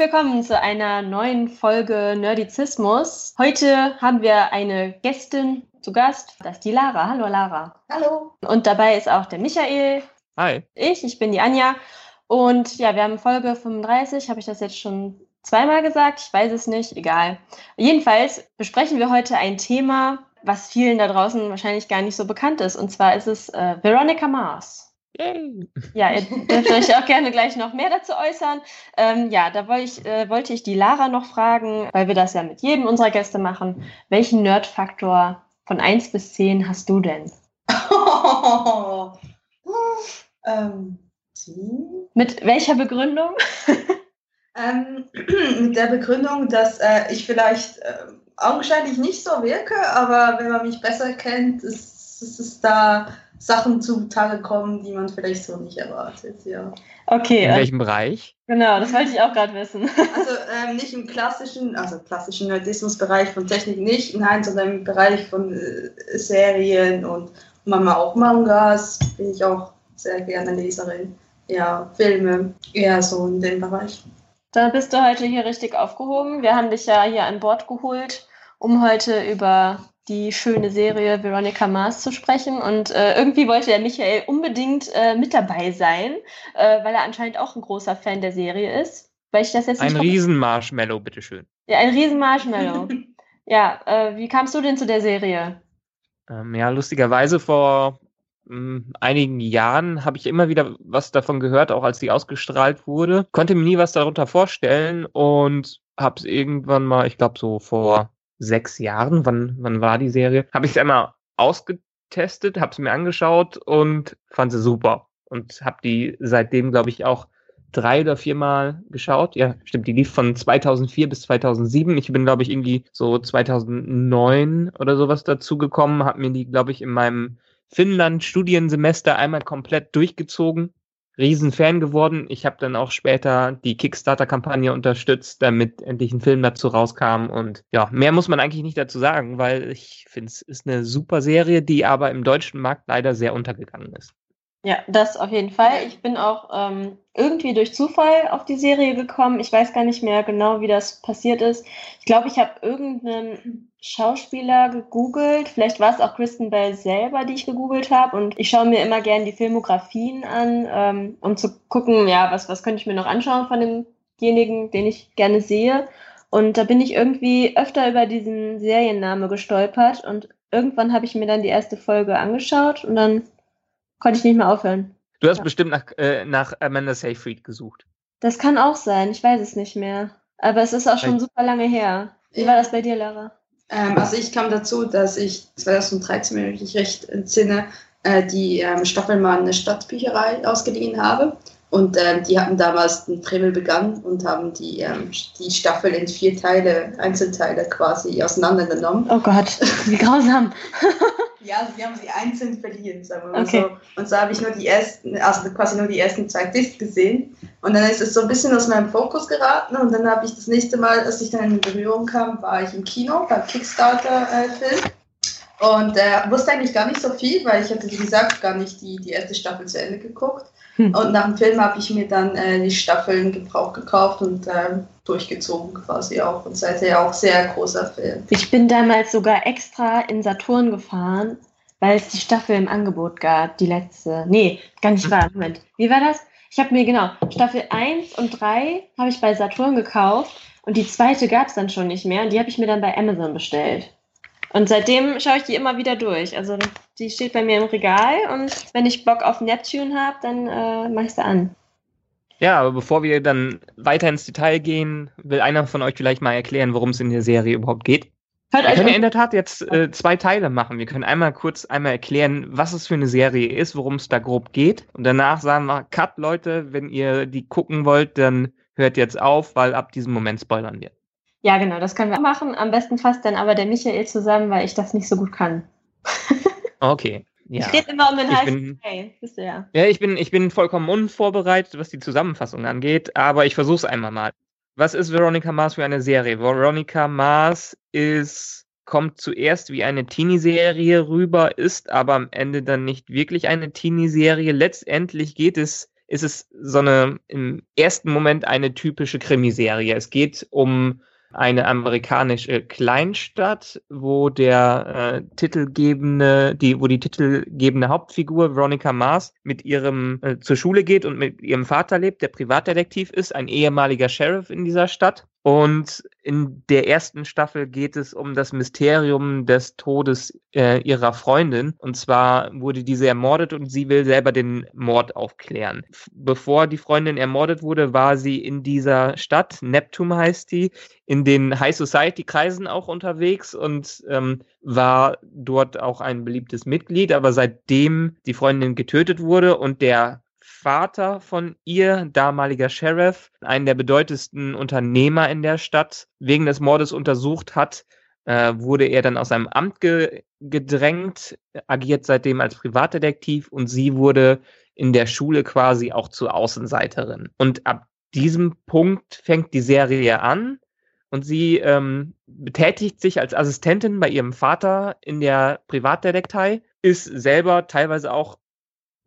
Willkommen zu einer neuen Folge Nerdizismus. Heute haben wir eine Gästin zu Gast. Das ist die Lara. Hallo Lara. Hallo. Und dabei ist auch der Michael. Hi. Ich, ich bin die Anja. Und ja, wir haben Folge 35. Habe ich das jetzt schon zweimal gesagt? Ich weiß es nicht. Egal. Jedenfalls besprechen wir heute ein Thema, was vielen da draußen wahrscheinlich gar nicht so bekannt ist. Und zwar ist es äh, Veronica Mars. Yay. Ja, ihr dürft euch auch gerne gleich noch mehr dazu äußern. Ähm, ja, da wollte ich, äh, wollte ich die Lara noch fragen, weil wir das ja mit jedem unserer Gäste machen. Welchen Nerdfaktor von 1 bis 10 hast du denn? Oh, ähm? Mit welcher Begründung? Ähm, mit der Begründung, dass äh, ich vielleicht äh, augenscheinlich nicht so wirke, aber wenn man mich besser kennt, ist, ist es da Sachen zutage kommen, die man vielleicht so nicht erwartet, ja. Okay, In äh, welchem Bereich? genau, das wollte ich auch gerade wissen. Also ähm, nicht im klassischen, also klassischen Nerdismus-Bereich von Technik nicht, nein, sondern im Bereich von äh, Serien und manchmal auch Mangas, bin ich auch sehr gerne Leserin. Ja, Filme, eher so in dem Bereich. Da bist du heute hier richtig aufgehoben. Wir haben dich ja hier an Bord geholt, um heute über die schöne Serie Veronica Mars zu sprechen. Und äh, irgendwie wollte der Michael unbedingt äh, mit dabei sein, äh, weil er anscheinend auch ein großer Fan der Serie ist. Weil ich das jetzt Ein Riesenmarshmallow, bitteschön. Ja, ein riesen Marshmallow. ja, äh, wie kamst du denn zu der Serie? Ähm, ja, lustigerweise vor mh, einigen Jahren habe ich immer wieder was davon gehört, auch als die ausgestrahlt wurde. Konnte mir nie was darunter vorstellen und habe es irgendwann mal, ich glaube so vor sechs Jahren, wann, wann war die Serie, habe ich es einmal ausgetestet, habe es mir angeschaut und fand sie super. Und habe die seitdem, glaube ich, auch drei oder viermal geschaut. Ja, stimmt, die lief von 2004 bis 2007. Ich bin, glaube ich, irgendwie so 2009 oder sowas dazugekommen, habe mir die, glaube ich, in meinem Finnland-Studiensemester einmal komplett durchgezogen. Riesenfan geworden. Ich habe dann auch später die Kickstarter-Kampagne unterstützt, damit endlich ein Film dazu rauskam. Und ja, mehr muss man eigentlich nicht dazu sagen, weil ich finde, es ist eine super Serie, die aber im deutschen Markt leider sehr untergegangen ist. Ja, das auf jeden Fall. Ich bin auch ähm, irgendwie durch Zufall auf die Serie gekommen. Ich weiß gar nicht mehr genau, wie das passiert ist. Ich glaube, ich habe irgendeinen Schauspieler gegoogelt. Vielleicht war es auch Kristen Bell selber, die ich gegoogelt habe. Und ich schaue mir immer gerne die Filmografien an, ähm, um zu gucken, ja, was, was könnte ich mir noch anschauen von demjenigen, den ich gerne sehe. Und da bin ich irgendwie öfter über diesen Serienname gestolpert. Und irgendwann habe ich mir dann die erste Folge angeschaut und dann konnte ich nicht mehr aufhören. Du hast Ja. bestimmt nach, äh, nach Amanda Seyfried gesucht. Das kann auch sein, ich weiß es nicht mehr. Aber es ist auch schon super lange her. Wie war das bei dir, Lara? Ähm, also ich kam dazu, dass ich 2013, wenn ich mich recht entsinne, äh, die ähm, Staffelmann eine Stadtbücherei ausgeliehen habe. Und ähm, die hatten damals den Dremel begann und haben die, ähm, die Staffel in vier Teile, Einzelteile quasi auseinandergenommen. Oh Gott, wie grausam. Ja, also sie haben sie einzeln verliehen, sagen wir mal Okay. so. Und so habe ich nur die ersten, also quasi nur die ersten zwei Discs gesehen. Und dann ist es so ein bisschen aus meinem Fokus geraten. Und dann habe ich das nächste Mal, als ich dann in Berührung kam, war ich im Kino beim Kickstarter-Film. Und äh, wusste eigentlich gar nicht so viel, weil ich hatte, wie gesagt, gar nicht die, die erste Staffel zu Ende geguckt. Hm. Und nach dem Film habe ich mir dann äh, die Staffeln Gebrauch gekauft und äh, durchgezogen quasi auch. Und seither auch sehr großer Film. Ich bin damals sogar extra in Saturn gefahren, weil es die Staffel im Angebot gab, die letzte. Nee, gar nicht wahr. Moment. Wie war das? Ich habe mir genau Staffel 1 und 3 habe ich bei Saturn gekauft und die zweite gab es dann schon nicht mehr und die habe ich mir dann bei Amazon bestellt. Und seitdem schaue ich die immer wieder durch. Also die steht bei mir im Regal und wenn ich Bock auf Neptune habe, dann äh, mache ich sie an. Ja, aber bevor wir dann weiter ins Detail gehen, will einer von euch vielleicht mal erklären, worum es in der Serie überhaupt geht. Hört Wir euch können ja in der Tat jetzt äh, zwei Teile machen. Wir können einmal kurz einmal erklären, was es für eine Serie ist, worum es da grob geht. Und danach sagen wir, Cut, Leute, wenn ihr die gucken wollt, dann hört jetzt auf, weil ab diesem Moment spoilern wir. Ja, genau, das können wir auch machen. Am besten fasst dann aber der Michael zusammen, weil ich das nicht so gut kann. Okay. Ja. Ich rede immer um den heißen bin- Brei, wisst ihr ja. Ja, ich bin, ich bin vollkommen unvorbereitet, was die Zusammenfassung angeht, aber ich versuche es einmal mal. Was ist Veronica Mars für eine Serie? Veronica Mars ist, kommt zuerst wie eine Teenie-Serie rüber, ist aber am Ende dann nicht wirklich eine Teenie-Serie. Letztendlich geht es ist es so eine im ersten Moment eine typische Krimiserie. Es geht um eine amerikanische Kleinstadt, wo der äh, titelgebende, die, wo die titelgebende Hauptfigur Veronica Mars mit ihrem äh, zur Schule geht und mit ihrem Vater lebt, der Privatdetektiv ist, ein ehemaliger Sheriff in dieser Stadt. Und in der ersten Staffel geht es um das Mysterium des Todes äh, ihrer Freundin. Und zwar wurde diese ermordet und sie will selber den Mord aufklären. Bevor die Freundin ermordet wurde, war sie in dieser Stadt, Neptune heißt die, in den High Society Kreisen auch unterwegs und ähm, war dort auch ein beliebtes Mitglied. Aber seitdem die Freundin getötet wurde und der Vater von ihr, damaliger Sheriff, einen der bedeutendsten Unternehmer in der Stadt, wegen des Mordes untersucht hat, äh, wurde er dann aus seinem Amt ge gedrängt, agiert seitdem als Privatdetektiv und sie wurde in der Schule quasi auch zur Außenseiterin. Und ab diesem Punkt fängt die Serie an und sie ähm, betätigt sich als Assistentin bei ihrem Vater in der Privatdetektei, ist selber teilweise auch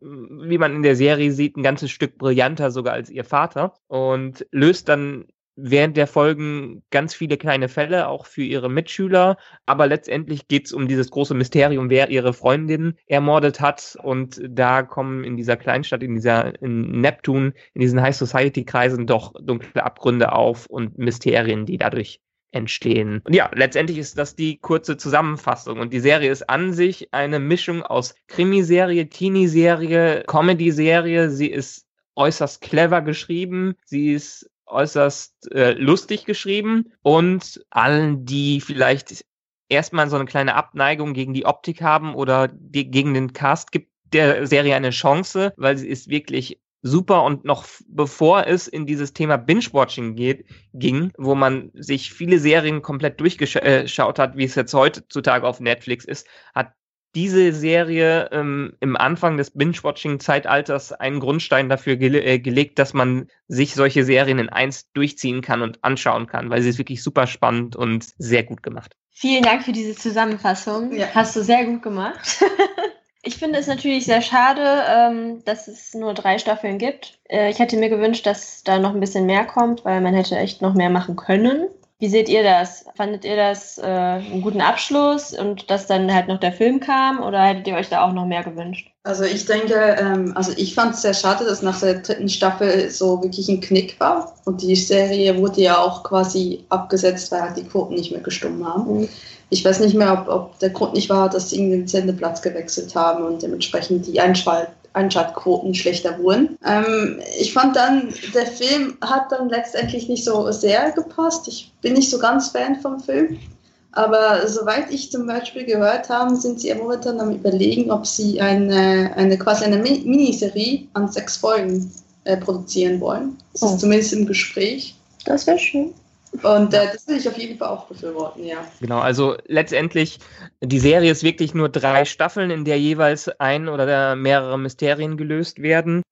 wie man in der Serie sieht, ein ganzes Stück brillanter sogar als ihr Vater und löst dann während der Folgen ganz viele kleine Fälle, auch für ihre Mitschüler. Aber letztendlich geht es um dieses große Mysterium, wer ihre Freundin ermordet hat. Und da kommen in dieser Kleinstadt, in dieser in Neptun, in diesen High Society Kreisen doch dunkle Abgründe auf und Mysterien, die dadurch entstehen. Und ja, letztendlich ist das die kurze Zusammenfassung. Und die Serie ist an sich eine Mischung aus Krimiserie, Teenie-Serie, Comedy-Serie. Sie ist äußerst clever geschrieben. Sie ist äußerst äh, lustig geschrieben. Und allen, die vielleicht erstmal so eine kleine Abneigung gegen die Optik haben oder die, gegen den Cast gibt der Serie eine Chance, weil sie ist wirklich super und noch bevor es in dieses Thema Binge-Watching geht, ging, wo man sich viele Serien komplett durchgeschaut hat, wie es jetzt heutzutage auf Netflix ist, hat diese Serie ähm, im Anfang des Binge-Watching-Zeitalters einen Grundstein dafür gele äh, gelegt, dass man sich solche Serien in eins durchziehen kann und anschauen kann, weil sie ist wirklich super spannend und sehr gut gemacht. Vielen Dank für diese Zusammenfassung. Ja. Hast du sehr gut gemacht. Ich finde es natürlich sehr schade, ähm, dass es nur drei Staffeln gibt. Äh, ich hätte mir gewünscht, dass da noch ein bisschen mehr kommt, weil man hätte echt noch mehr machen können. Wie seht ihr das? Fandet ihr das äh, einen guten Abschluss und dass dann halt noch der Film kam oder hättet ihr euch da auch noch mehr gewünscht? Also ich denke, ähm, also ich fand es sehr schade, dass nach der dritten Staffel so wirklich ein Knick war und die Serie wurde ja auch quasi abgesetzt, weil halt die Quoten nicht mehr gestummt haben. Mhm. Ich weiß nicht mehr, ob, ob der Grund nicht war, dass sie den Sendeplatz gewechselt haben und dementsprechend die Einschalt Einschaltquoten schlechter wurden. Ähm, ich fand dann, der Film hat dann letztendlich nicht so sehr gepasst. Ich bin nicht so ganz Fan vom Film. Aber soweit ich zum Beispiel gehört habe, sind sie ja momentan am überlegen, ob sie eine, eine quasi eine Miniserie an sechs Folgen äh, produzieren wollen. Das oh. ist zumindest im Gespräch. Das wäre schön. Und äh, das will ich auf jeden Fall auch befürworten, ja. Genau, also letztendlich, die Serie ist wirklich nur drei Staffeln, in der jeweils ein oder mehrere Mysterien gelöst werden.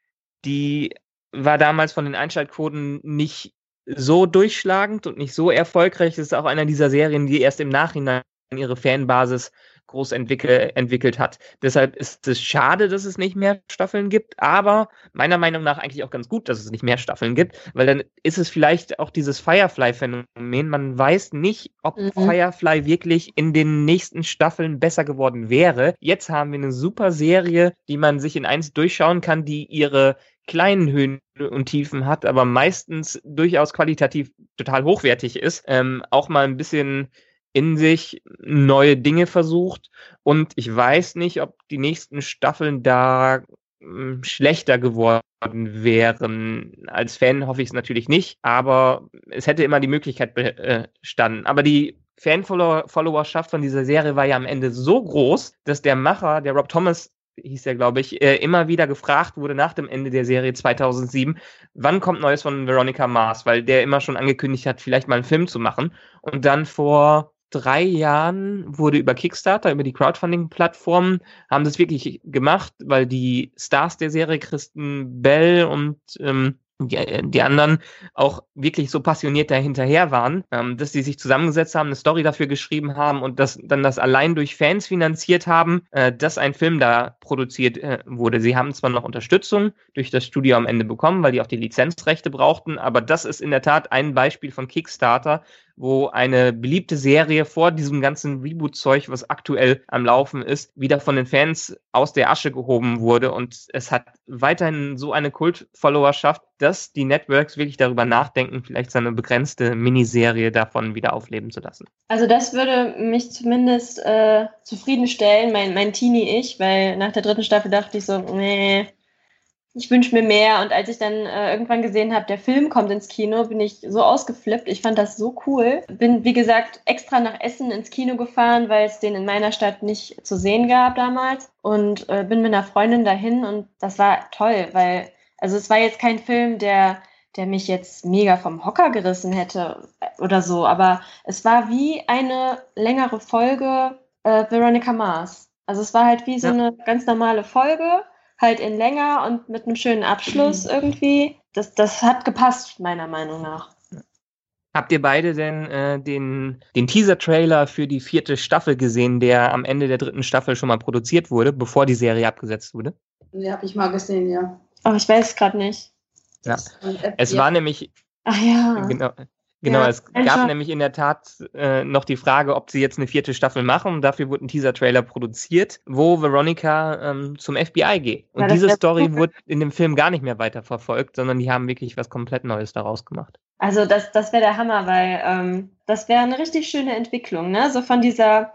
Die war damals von den Einschaltquoten nicht so durchschlagend und nicht so erfolgreich. Es ist auch einer dieser Serien, die erst im Nachhinein ihre Fanbasis groß entwickel, entwickelt hat. Deshalb ist es schade, dass es nicht mehr Staffeln gibt, aber meiner Meinung nach eigentlich auch ganz gut, dass es nicht mehr Staffeln gibt, weil dann ist es vielleicht auch dieses Firefly-Phänomen. Man weiß nicht, ob mhm. Firefly wirklich in den nächsten Staffeln besser geworden wäre. Jetzt haben wir eine super Serie, die man sich in eins durchschauen kann, die ihre kleinen Höhen und Tiefen hat, aber meistens durchaus qualitativ total hochwertig ist. Ähm, auch mal ein bisschen in sich neue Dinge versucht und ich weiß nicht, ob die nächsten Staffeln da hm, schlechter geworden wären. Als Fan hoffe ich es natürlich nicht, aber es hätte immer die Möglichkeit bestanden. Aber die Fan-Followerschaft von dieser Serie war ja am Ende so groß, dass der Macher, der Rob Thomas hieß er, glaube ich, äh, immer wieder gefragt wurde nach dem Ende der Serie 2007, wann kommt Neues von Veronica Mars, weil der immer schon angekündigt hat, vielleicht mal einen Film zu machen. Und dann vor drei Jahren wurde über Kickstarter, über die Crowdfunding-Plattformen, haben das wirklich gemacht, weil die Stars der Serie, Kristen Bell und ähm, die, äh, die anderen auch wirklich so passioniert dahinterher waren, ähm, dass sie sich zusammengesetzt haben, eine Story dafür geschrieben haben und das dann das allein durch Fans finanziert haben, äh, dass ein Film da produziert äh, wurde. Sie haben zwar noch Unterstützung durch das Studio am Ende bekommen, weil die auch die Lizenzrechte brauchten, aber das ist in der Tat ein Beispiel von Kickstarter, wo eine beliebte Serie vor diesem ganzen Reboot-Zeug, was aktuell am Laufen ist, wieder von den Fans aus der Asche gehoben wurde. Und es hat weiterhin so eine Kult-Followerschaft, dass die Networks wirklich darüber nachdenken, vielleicht seine begrenzte Miniserie davon wieder aufleben zu lassen. Also das würde mich zumindest äh, zufriedenstellen, mein, mein Teenie-Ich, weil nach der dritten Staffel dachte ich so, nee, ich wünsche mir mehr. Und als ich dann äh, irgendwann gesehen habe, der Film kommt ins Kino, bin ich so ausgeflippt. Ich fand das so cool. Bin, wie gesagt, extra nach Essen ins Kino gefahren, weil es den in meiner Stadt nicht zu sehen gab damals. Und äh, bin mit einer Freundin dahin und das war toll, weil, also es war jetzt kein Film, der der mich jetzt mega vom Hocker gerissen hätte äh, oder so, aber es war wie eine längere Folge äh, Veronica Mars. Also es war halt wie so ja. eine ganz normale Folge, halt in länger und mit einem schönen Abschluss mhm. irgendwie. Das, das hat gepasst, meiner Meinung nach. Habt ihr beide denn äh, den, den Teaser-Trailer für die vierte Staffel gesehen, der am Ende der dritten Staffel schon mal produziert wurde, bevor die Serie abgesetzt wurde? Ja, habe ich mal gesehen, ja. Aber ich weiß es gerade nicht. Ja. Es war nämlich. Ach ja. Genau, Genau, ja, es einfach. gab nämlich in der Tat äh, noch die Frage, ob sie jetzt eine vierte Staffel machen. Dafür wurde ein Teaser-Trailer produziert, wo Veronica ähm, zum FBI geht. Und ja, diese Story cool. wurde in dem Film gar nicht mehr weiter verfolgt, sondern die haben wirklich was komplett Neues daraus gemacht. Also das, das wäre der Hammer, weil ähm, das wäre eine richtig schöne Entwicklung, ne? So von dieser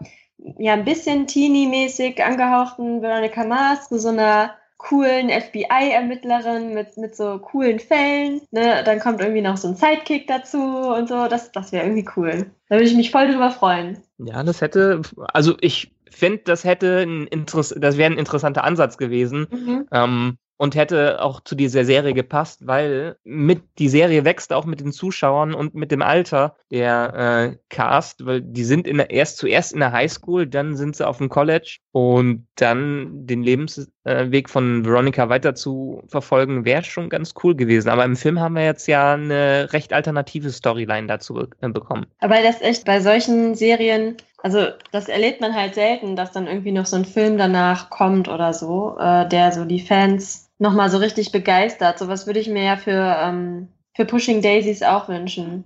ja ein bisschen teeny-mäßig angehauchten Veronica Mars zu so einer coolen FBI-Ermittlerin mit, mit so coolen Fällen. Ne? Dann kommt irgendwie noch so ein Sidekick dazu und so. Das, das wäre irgendwie cool. Da würde ich mich voll drüber freuen. Ja, das hätte, also ich finde, das hätte ein Interess das wäre ein interessanter Ansatz gewesen. Mhm. Ähm, und hätte auch zu dieser Serie gepasst, weil mit die Serie wächst auch mit den Zuschauern und mit dem Alter der äh, Cast, weil die sind in der, erst zuerst in der Highschool, dann sind sie auf dem College und dann den Lebensweg von Veronica weiter zu verfolgen, wäre schon ganz cool gewesen. Aber im Film haben wir jetzt ja eine recht alternative Storyline dazu äh, bekommen. Aber das echt bei solchen Serien also das erlebt man halt selten, dass dann irgendwie noch so ein Film danach kommt oder so, äh, der so die Fans nochmal so richtig begeistert. Sowas würde ich mir ja für, ähm, für Pushing Daisies auch wünschen.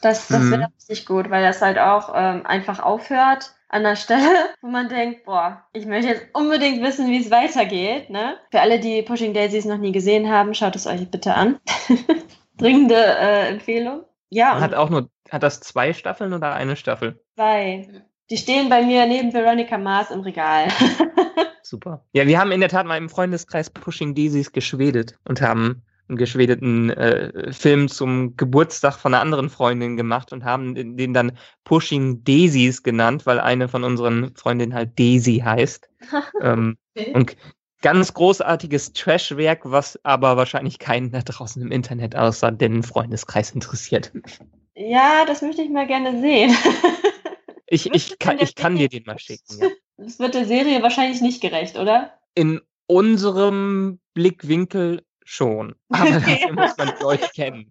Das, das wäre mhm. richtig gut, weil das halt auch ähm, einfach aufhört an der Stelle, wo man denkt, boah, ich möchte jetzt unbedingt wissen, wie es weitergeht. Ne? Für alle, die Pushing Daisies noch nie gesehen haben, schaut es euch bitte an. Dringende äh, Empfehlung. Ja. Hat auch nur, hat das zwei Staffeln oder eine Staffel? Zwei. Die stehen bei mir neben Veronica Mars im Regal. Super. Ja, wir haben in der Tat mal im Freundeskreis Pushing Daisies geschwedet und haben einen geschwedeten äh, Film zum Geburtstag von einer anderen Freundin gemacht und haben den dann Pushing Daisies genannt, weil eine von unseren Freundinnen halt Daisy heißt. ähm. Und ganz großartiges Trashwerk, was aber wahrscheinlich keinen da draußen im Internet außer den Freundeskreis interessiert. Ja, das möchte ich mal gerne sehen. ich, ich, kann, ich kann dir den mal schicken. Ja. Das wird der Serie wahrscheinlich nicht gerecht, oder? In unserem Blickwinkel schon. Aber dafür muss man die Leute kennen.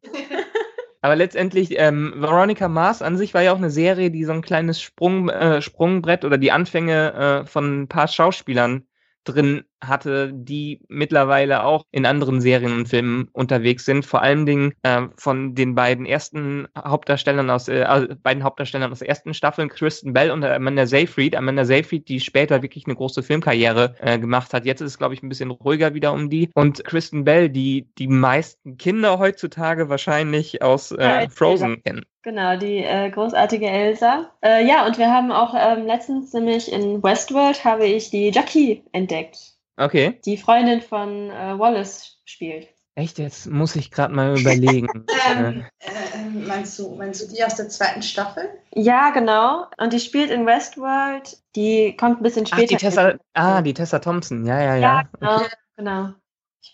Aber letztendlich, ähm, Veronica Mars an sich war ja auch eine Serie, die so ein kleines Sprung, äh, Sprungbrett oder die Anfänge äh, von ein paar Schauspielern drin hatte, die mittlerweile auch in anderen Serien und Filmen unterwegs sind. Vor allen Dingen äh, von den beiden ersten Hauptdarstellern aus äh, also beiden Hauptdarstellern aus der ersten Staffel, Kristen Bell und Amanda Seyfried. Amanda Seyfried, die später wirklich eine große Filmkarriere äh, gemacht hat. Jetzt ist es, glaube ich, ein bisschen ruhiger wieder um die. Und Kristen Bell, die die meisten Kinder heutzutage wahrscheinlich aus äh, Frozen kennen. Genau, die äh, großartige Elsa. Äh, ja, und wir haben auch ähm, letztens nämlich in Westworld habe ich die Jackie entdeckt. Okay. Die Freundin von äh, Wallace spielt. Echt, jetzt muss ich gerade mal überlegen. ähm, äh, meinst, du, meinst du die aus der zweiten Staffel? Ja, genau. Und die spielt in Westworld. Die kommt ein bisschen später. Ach, die Tessa, ah, die Tessa Thompson. Ja, ja, ja. Ja, genau. Okay. genau.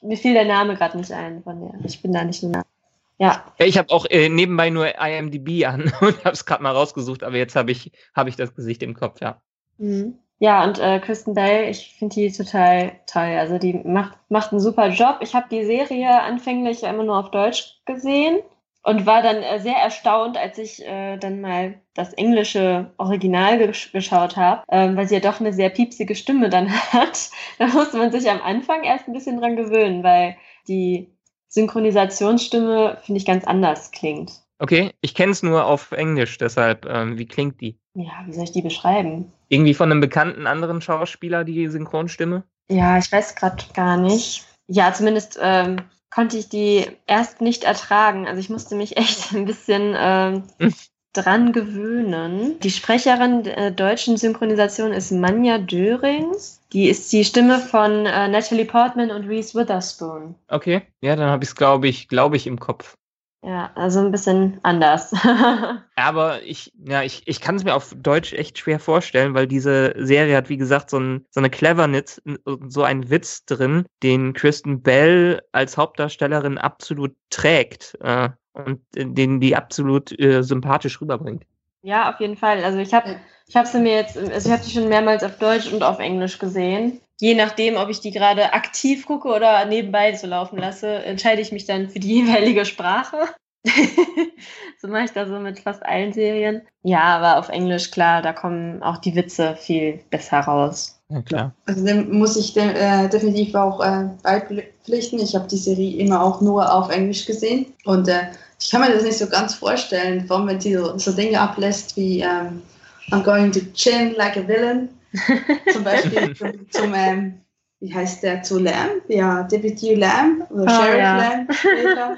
Mir fiel der Name gerade nicht ein von der. Ich bin da nicht so nah. Ja. Ich habe auch äh, nebenbei nur IMDb an und habe es gerade mal rausgesucht, aber jetzt habe ich, hab ich das Gesicht im Kopf, ja. Mhm. Ja, und äh, Kristen Bell, ich finde die total toll. Also die macht, macht einen super Job. Ich habe die Serie anfänglich immer nur auf Deutsch gesehen und war dann äh, sehr erstaunt, als ich äh, dann mal das englische Original gesch geschaut habe, ähm, weil sie ja doch eine sehr piepsige Stimme dann hat. Da musste man sich am Anfang erst ein bisschen dran gewöhnen, weil die Synchronisationsstimme, finde ich, ganz anders klingt. Okay, ich kenne es nur auf Englisch, deshalb, ähm, wie klingt die? Ja, wie soll ich die beschreiben? Irgendwie von einem bekannten anderen Schauspieler, die Synchronstimme? Ja, ich weiß gerade gar nicht. Ja, zumindest ähm, konnte ich die erst nicht ertragen. Also ich musste mich echt ein bisschen ähm, dran gewöhnen. Die Sprecherin der deutschen Synchronisation ist Manja Döring. Die ist die Stimme von äh, Natalie Portman und Reese Witherspoon. Okay, ja, dann habe ich es, glaube ich, glaube ich, im Kopf. Ja, also ein bisschen anders. Aber ich, ja, ich, ich kann es mir auf Deutsch echt schwer vorstellen, weil diese Serie hat, wie gesagt, so, ein, so eine Cleverness, so einen Witz drin, den Kristen Bell als Hauptdarstellerin absolut trägt äh, und den die absolut äh, sympathisch rüberbringt. Ja, auf jeden Fall. Also ich habe ich sie mir jetzt, also ich habe sie schon mehrmals auf Deutsch und auf Englisch gesehen je nachdem, ob ich die gerade aktiv gucke oder nebenbei so laufen lasse, entscheide ich mich dann für die jeweilige Sprache. so mache ich das so mit fast allen Serien. Ja, aber auf Englisch, klar, da kommen auch die Witze viel besser raus. Ja, klar. Also dem muss ich dem, äh, definitiv auch äh, beipflichten. Ich habe die Serie immer auch nur auf Englisch gesehen. Und äh, ich kann mir das nicht so ganz vorstellen, vor allem wenn sie so, so Dinge ablässt wie ähm, I'm going to chin like a villain zum Beispiel zum, zum ähm, wie heißt der, zu Lamb, ja, Deputy Lamb oder oh, Sheriff ja. Lamb später.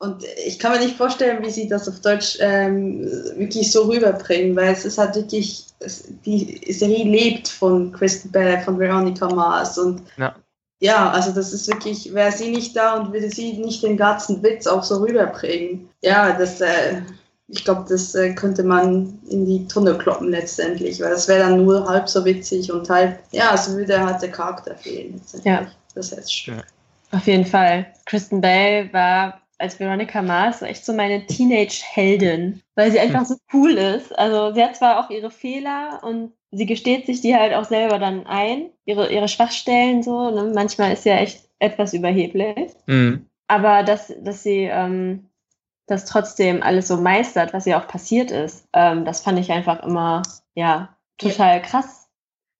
Und ich kann mir nicht vorstellen, wie sie das auf Deutsch ähm, wirklich so rüberbringen, weil es ist halt wirklich, es, die Serie lebt von Kristen Bell, von Veronica Mars und ja. ja, also das ist wirklich, wäre sie nicht da und würde sie nicht den ganzen Witz auch so rüberbringen. Ja, das, äh, ich glaube, das äh, könnte man in die Tonne kloppen letztendlich, weil das wäre dann nur halb so witzig und halb, ja, es würde halt der Charakter fehlen. Ja. Das heißt ja. Auf jeden Fall. Kristen Bell war als Veronica Mars echt so meine Teenage-Heldin, weil sie einfach hm. so cool ist. Also sie hat zwar auch ihre Fehler und sie gesteht sich die halt auch selber dann ein, ihre, ihre Schwachstellen so. Ne? Manchmal ist sie ja echt etwas überheblich. Mhm. Aber dass, dass sie ähm, das trotzdem alles so meistert, was ihr auch passiert ist, ähm, das fand ich einfach immer, ja, total ja. krass.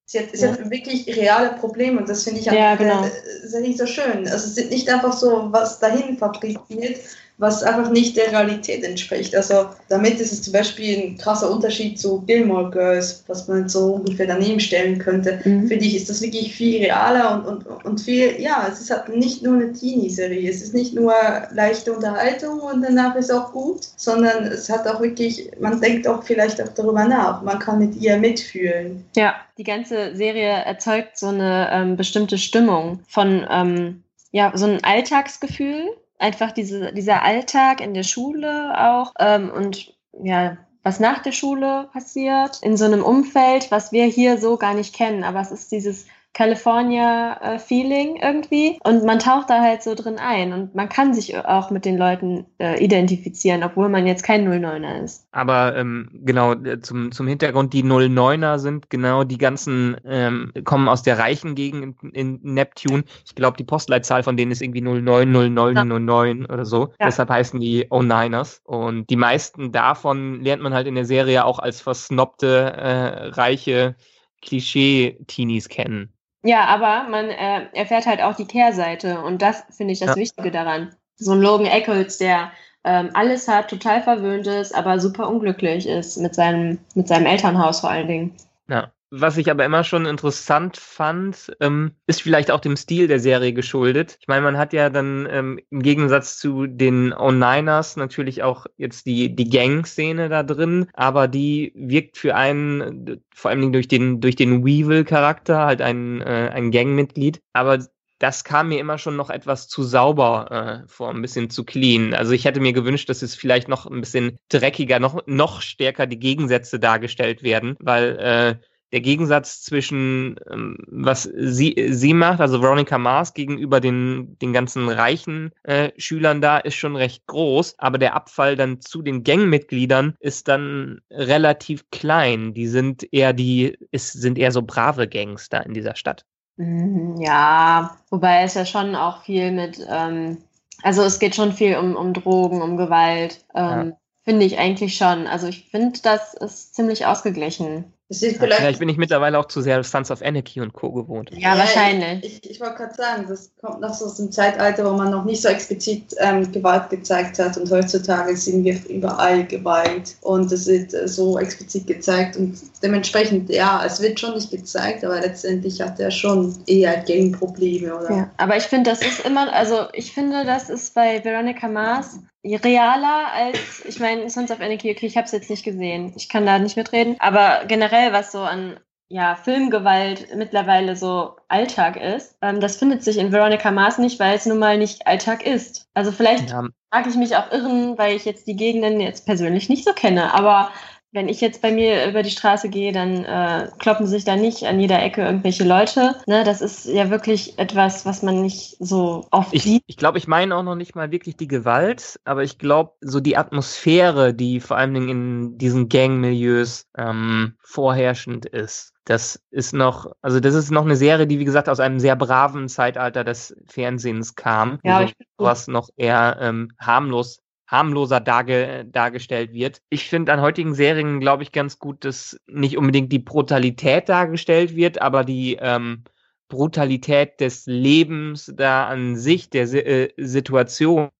Sie hat, sie ja. hat wirklich reale Probleme und das finde ich ja, genau. äh, nicht so schön. Also es sind nicht einfach so was dahin fabriziert, was einfach nicht der Realität entspricht. Also damit ist es zum Beispiel ein krasser Unterschied zu Gilmore Girls, was man so ungefähr daneben stellen könnte. Mhm. Für dich ist das wirklich viel realer und, und, und viel, ja, es ist halt nicht nur eine Teenie-Serie, es ist nicht nur leichte Unterhaltung und danach ist auch gut, sondern es hat auch wirklich, man denkt auch vielleicht auch darüber nach, man kann mit ihr mitfühlen. Ja, die ganze Serie erzeugt so eine ähm, bestimmte Stimmung von, ähm, ja, so ein Alltagsgefühl einfach diese, dieser Alltag in der Schule auch ähm, und ja, was nach der Schule passiert, in so einem Umfeld, was wir hier so gar nicht kennen. Aber es ist dieses California-Feeling irgendwie. Und man taucht da halt so drin ein. Und man kann sich auch mit den Leuten äh, identifizieren, obwohl man jetzt kein 09er ist. Aber ähm, genau, äh, zum, zum Hintergrund, die 09er sind genau die ganzen, ähm, kommen aus der reichen Gegend in, in Neptune. Ich glaube, die Postleitzahl von denen ist irgendwie 090909 ja. oder so. Ja. Deshalb heißen die 09ers. Und die meisten davon lernt man halt in der Serie auch als versnobte, äh, reiche Klischee-Teenies kennen. Ja, aber man äh, erfährt halt auch die Kehrseite und das finde ich das ja. Wichtige daran. So ein Logan Eccles, der ähm, alles hat, total verwöhnt ist, aber super unglücklich ist mit seinem, mit seinem Elternhaus vor allen Dingen. Ja. Was ich aber immer schon interessant fand, ähm, ist vielleicht auch dem Stil der Serie geschuldet. Ich meine, man hat ja dann ähm, im Gegensatz zu den O-Niners natürlich auch jetzt die, die Gang-Szene da drin, aber die wirkt für einen, vor allen Dingen durch den, durch den Weevil-Charakter, halt ein, äh, ein Gangmitglied, aber das kam mir immer schon noch etwas zu sauber äh, vor, ein bisschen zu clean. Also ich hätte mir gewünscht, dass es vielleicht noch ein bisschen dreckiger, noch, noch stärker die Gegensätze dargestellt werden, weil äh, der Gegensatz zwischen ähm, was sie, sie macht, also Veronica Mars gegenüber den, den ganzen reichen äh, Schülern da, ist schon recht groß, aber der Abfall dann zu den Gangmitgliedern ist dann relativ klein. Die sind eher die, ist, sind eher so brave Gangster in dieser Stadt. Mhm, ja, wobei es ja schon auch viel mit, ähm, also es geht schon viel um, um Drogen, um Gewalt. Ähm, ja. Finde ich eigentlich schon. Also ich finde, das ist ziemlich ausgeglichen. Vielleicht bin ich mittlerweile auch zu sehr Sons of Anarchy und Co. gewohnt. Ja, ja wahrscheinlich. Ich, ich, ich wollte gerade sagen, das kommt noch so aus dem Zeitalter, wo man noch nicht so explizit ähm, Gewalt gezeigt hat. Und heutzutage sehen wir überall Gewalt. Und es wird äh, so explizit gezeigt. Und dementsprechend, ja, es wird schon nicht gezeigt, aber letztendlich hat er schon eher Game-Probleme, oder? Ja, aber ich finde, das ist immer, also ich finde, das ist bei Veronica Mars realer als, ich meine, Sons of Anarchy, okay, ich habe es jetzt nicht gesehen, ich kann da nicht mitreden, aber generell, was so an ja, Filmgewalt mittlerweile so Alltag ist, ähm, das findet sich in Veronica Mars nicht, weil es nun mal nicht Alltag ist. Also vielleicht ja. mag ich mich auch irren, weil ich jetzt die Gegenden jetzt persönlich nicht so kenne, aber wenn ich jetzt bei mir über die Straße gehe, dann äh, kloppen sich da nicht an jeder Ecke irgendwelche Leute. Ne, das ist ja wirklich etwas, was man nicht so oft ich, sieht. Ich glaube, ich meine auch noch nicht mal wirklich die Gewalt, aber ich glaube, so die Atmosphäre, die vor allen Dingen in diesen Gangmilieus ähm, vorherrschend ist. Das ist noch, also das ist noch eine Serie, die wie gesagt aus einem sehr braven Zeitalter des Fernsehens kam, ja, was noch eher ähm, harmlos harmloser darge dargestellt wird. Ich finde an heutigen Serien, glaube ich, ganz gut, dass nicht unbedingt die Brutalität dargestellt wird, aber die ähm, Brutalität des Lebens da an sich, der si äh, Situation,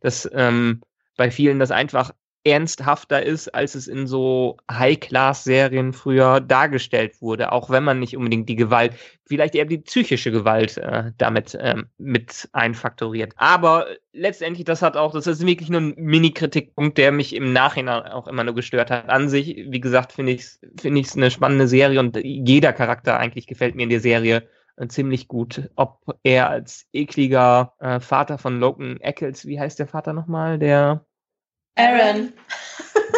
dass ähm, bei vielen das einfach ernsthafter ist, als es in so High-Class-Serien früher dargestellt wurde, auch wenn man nicht unbedingt die Gewalt, vielleicht eher die psychische Gewalt äh, damit ähm, mit einfaktoriert. Aber letztendlich, das hat auch, das ist wirklich nur ein Mini-Kritikpunkt, der mich im Nachhinein auch immer nur gestört hat. An sich, wie gesagt, finde ich es finde ich eine spannende Serie und jeder Charakter eigentlich gefällt mir in der Serie äh, ziemlich gut. Ob er als ekliger äh, Vater von Logan Eccles, wie heißt der Vater nochmal, der Aaron.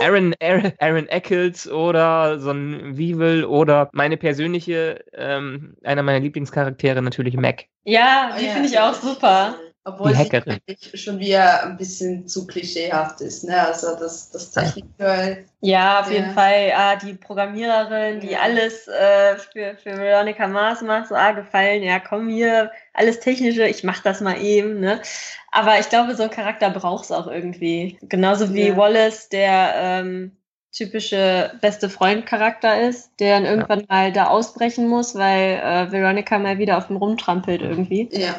Aaron, Aaron, Aaron Eccles oder so ein Weevil oder meine persönliche, ähm, einer meiner Lieblingscharaktere natürlich Mac. Ja, die oh, ja, finde ich auch super. Obwohl die Hackerin. sie schon wieder ein bisschen zu klischeehaft ist, ne? Also das, das Technikgirl. Ja, auf ja. jeden Fall. Ah, die Programmiererin, die ja. alles äh, für, für Veronica Mars macht, so ah, gefallen, ja, komm hier, alles Technische, ich mach das mal eben, ne? Aber ich glaube, so ein Charakter braucht es auch irgendwie. Genauso wie ja. Wallace, der ähm, typische beste Freund-Charakter ist, der dann irgendwann mal da ausbrechen muss, weil äh, Veronica mal wieder auf dem rumtrampelt irgendwie. Ja.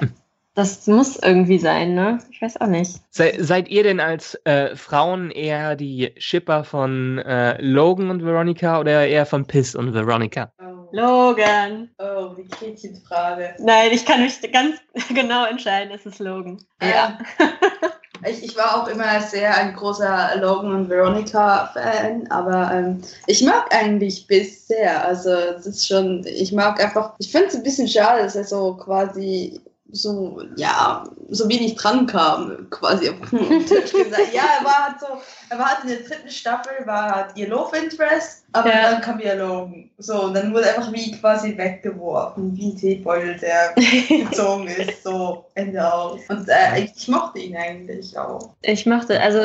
Das muss irgendwie sein, ne? Ich weiß auch nicht. Se seid ihr denn als äh, Frauen eher die Shipper von äh, Logan und Veronica oder eher von Piss und Veronica? Oh. Logan. Oh, die Gretchenfrage. Nein, ich kann mich ganz genau entscheiden, es ist Logan. Ja. Ich, ich, war auch immer sehr ein großer Logan und Veronica-Fan, aber ähm, ich mag eigentlich Biss sehr. Also, es ist schon, ich mag einfach, ich finde es ein bisschen schade, dass er so quasi so, ja, so wenig dran kam, quasi auf den Tisch gesagt. Ja, er war halt so, er war halt in der dritten Staffel, war halt ihr Love Interest, aber ja. dann kam ihr Logan. So, und dann wurde einfach wie quasi weggeworfen, wie ein Teebeutel, der gezogen ist, so, Ende aus. Und äh, ich, ich mochte ihn eigentlich auch. Ich mochte, also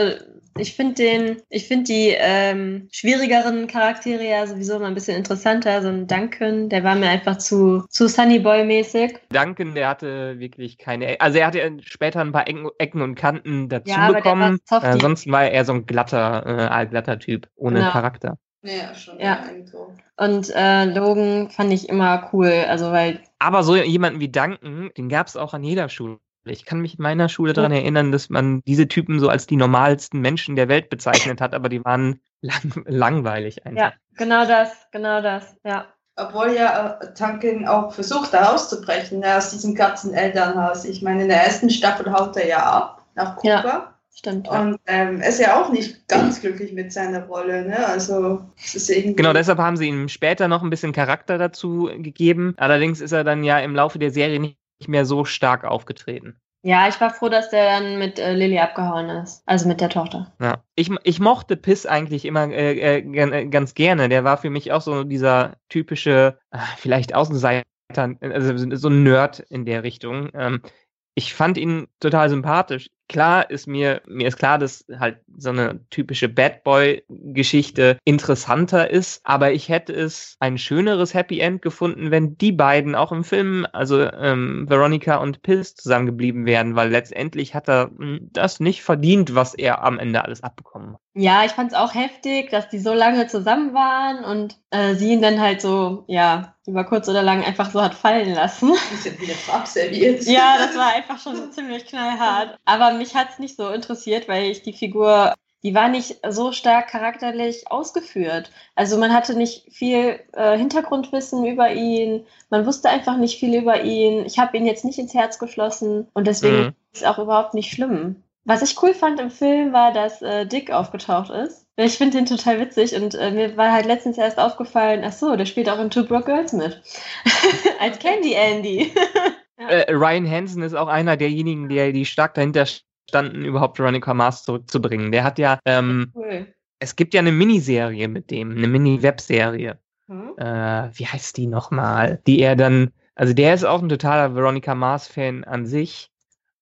ich finde den, ich finde die ähm, schwierigeren Charaktere ja sowieso immer ein bisschen interessanter. So ein Duncan, der war mir einfach zu, zu Sunnyboy-mäßig. Duncan, der hatte wirklich keine, also er hatte später ein paar Ecken, Ecken und Kanten dazu ja, bekommen. Äh, ansonsten war er eher so ein glatter, äh, allglatter Typ, ohne genau. Charakter. Ja, schon. Ja. Und äh, Logan fand ich immer cool, also weil. Aber so jemanden wie Duncan, den gab es auch an jeder Schule. Ich kann mich in meiner Schule daran erinnern, dass man diese Typen so als die normalsten Menschen der Welt bezeichnet hat, aber die waren lang langweilig einfach. Ja, genau das, genau das, ja. Obwohl ja äh, Tanken auch versucht, da auszubrechen ne, aus diesem Katzenelternhaus. Ich meine, in der ersten Staffel haut er ja ab nach Kuba. Ja. Stimmt. Und ähm, ist ja auch nicht ganz glücklich mit seiner Rolle, ne? Also es ist irgendwie. Genau, deshalb haben sie ihm später noch ein bisschen Charakter dazu gegeben. Allerdings ist er dann ja im Laufe der Serie nicht mehr so stark aufgetreten. Ja, ich war froh, dass der dann mit äh, Lilly abgehauen ist. Also mit der Tochter. Ja. Ich, ich mochte Piss eigentlich immer äh, äh, ganz gerne. Der war für mich auch so dieser typische, äh, vielleicht Außenseiter, also so ein Nerd in der Richtung. Ähm, ich fand ihn total sympathisch klar ist mir, mir ist klar, dass halt so eine typische Bad Boy-Geschichte interessanter ist, aber ich hätte es ein schöneres Happy End gefunden, wenn die beiden auch im Film, also ähm, Veronica und Piss, zusammengeblieben wären, weil letztendlich hat er hm, das nicht verdient, was er am Ende alles abbekommen hat. Ja, ich fand es auch heftig, dass die so lange zusammen waren und äh, sie ihn dann halt so, ja, über kurz oder lang einfach so hat fallen lassen. Die sind wieder abserviert. ja, das war einfach schon ziemlich knallhart. Aber mich hat es nicht so interessiert, weil ich die Figur, die war nicht so stark charakterlich ausgeführt. Also man hatte nicht viel äh, Hintergrundwissen über ihn, man wusste einfach nicht viel über ihn. Ich habe ihn jetzt nicht ins Herz geschlossen und deswegen mhm. ist es auch überhaupt nicht schlimm. Was ich cool fand im Film war, dass äh, Dick aufgetaucht ist. Ich finde den total witzig und äh, mir war halt letztens erst aufgefallen, ach so, der spielt auch in Two Broke Girls mit. Als Candy Andy. ja. äh, Ryan Hansen ist auch einer derjenigen, die, die stark dahinter standen, überhaupt Veronica Mars zurückzubringen. Der hat ja, ähm, cool. es gibt ja eine Miniserie mit dem, eine Mini-Webserie. Hm? Äh, wie heißt die nochmal? Die er dann, also der ist auch ein totaler Veronica Mars-Fan an sich.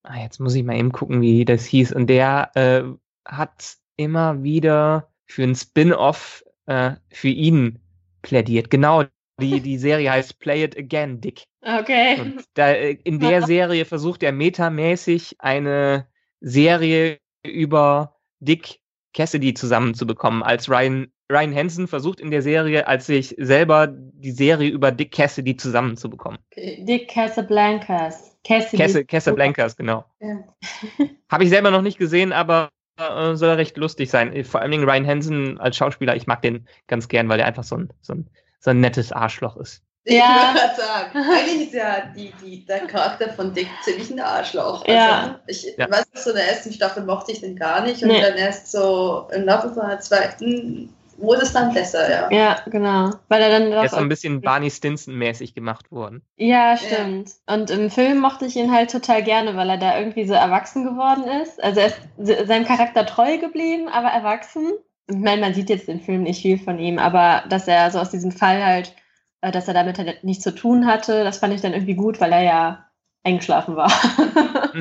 Ah, jetzt muss ich mal eben gucken, wie das hieß. Und der äh, hat immer wieder für ein Spin-off äh, für ihn plädiert. Genau, die, die Serie heißt Play It Again, Dick. Okay. Und da, äh, in der Serie versucht er metamäßig eine Serie über Dick Cassidy zusammenzubekommen. Als Ryan, Ryan Hansen versucht in der Serie, als sich selber die Serie über Dick Cassidy zusammenzubekommen. Okay. Dick Casablancas. Cassidy. Casablancas, genau. Ja. Habe ich selber noch nicht gesehen, aber äh, soll recht lustig sein. Vor allen Dingen Ryan Hansen als Schauspieler, ich mag den ganz gern, weil der einfach so ein, so ein, so ein nettes Arschloch ist. Ja. Ich würde sagen, eigentlich ist ja die, die, der Charakter von Dick ziemlich ein Arschloch. Also ja. Ich ja. weiß, so in der ersten Staffel mochte ich den gar nicht und nee. dann erst so im Laufe von der zweiten wurde es dann besser, ja. Ja, genau. Weil er dann doch. Er ist so ein bisschen Barney Stinson-mäßig gemacht worden. Ja, stimmt. Ja. Und im Film mochte ich ihn halt total gerne, weil er da irgendwie so erwachsen geworden ist. Also er ist seinem Charakter treu geblieben, aber erwachsen. Ich meine, man sieht jetzt den Film nicht viel von ihm, aber dass er so aus diesem Fall halt, dass er damit halt nichts zu tun hatte, das fand ich dann irgendwie gut, weil er ja eingeschlafen war.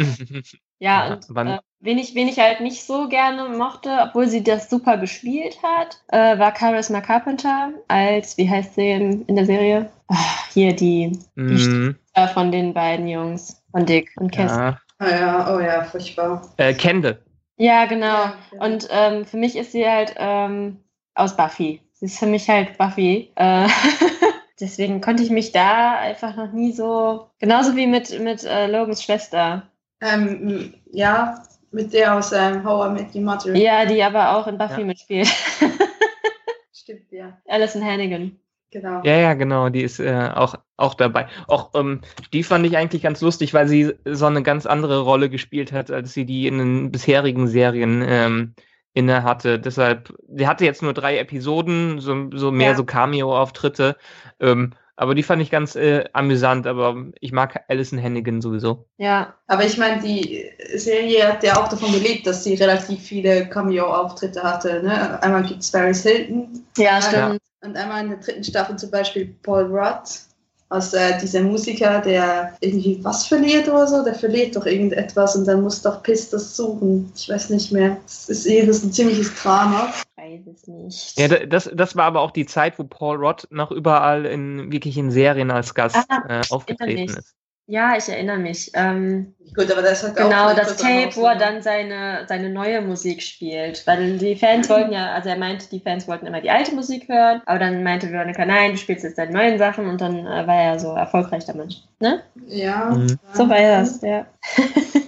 ja, ja, und äh, wen, ich, wen ich halt nicht so gerne mochte, obwohl sie das super gespielt hat, äh, war Charisma Carpenter als, wie heißt sie in, in der Serie? Ach, hier die, mm. die mhm. von den beiden Jungs, von Dick und Cass. Ja. Oh ja, oh ja, furchtbar. Äh, Kendall. Ja, genau. Ja, ja. Und ähm, für mich ist sie halt ähm, aus Buffy. Sie ist für mich halt Buffy. Äh, deswegen konnte ich mich da einfach noch nie so, genauso wie mit, mit äh, Logans Schwester. Ähm, ja, mit der aus ähm, How I Met Your Mother. Ja, die aber auch in Buffy ja. mitspielt. Stimmt, ja. Alison Hannigan. Genau. Ja, ja, genau, die ist äh, auch, auch dabei. Auch ähm, die fand ich eigentlich ganz lustig, weil sie so eine ganz andere Rolle gespielt hat, als sie die in den bisherigen Serien ähm, inne hatte. Deshalb, sie hatte jetzt nur drei Episoden, so, so mehr ja. so Cameo-Auftritte. Ähm, aber die fand ich ganz äh, amüsant, aber ich mag Alison Hannigan sowieso. Ja, aber ich meine, die Serie hat ja auch davon gelebt, dass sie relativ viele Cameo-Auftritte hatte. Ne? Einmal gibt es Paris Hilton. Ja, stimmt. Und einmal in der dritten Staffel zum Beispiel Paul Rudd aus äh, dieser Musiker, der irgendwie was verliert oder so, der verliert doch irgendetwas und dann muss doch Piss das suchen. Ich weiß nicht mehr. Es ist jedes ein ziemliches Drama. Ich weiß es nicht. Ja, das, das war aber auch die Zeit, wo Paul Rudd noch überall in wirklich in Serien als Gast ah, äh, aufgetreten ist. Ja, ich erinnere mich. Ähm, Gut, aber das hat genau das Tape, wo er dann seine, seine neue Musik spielt. Weil die Fans wollten ja, also er meinte, die Fans wollten immer die alte Musik hören, aber dann meinte Veronica, nein, du spielst jetzt deine neuen Sachen und dann äh, war er so erfolgreich damit. Ne? Ja. Mhm. So war das, ja.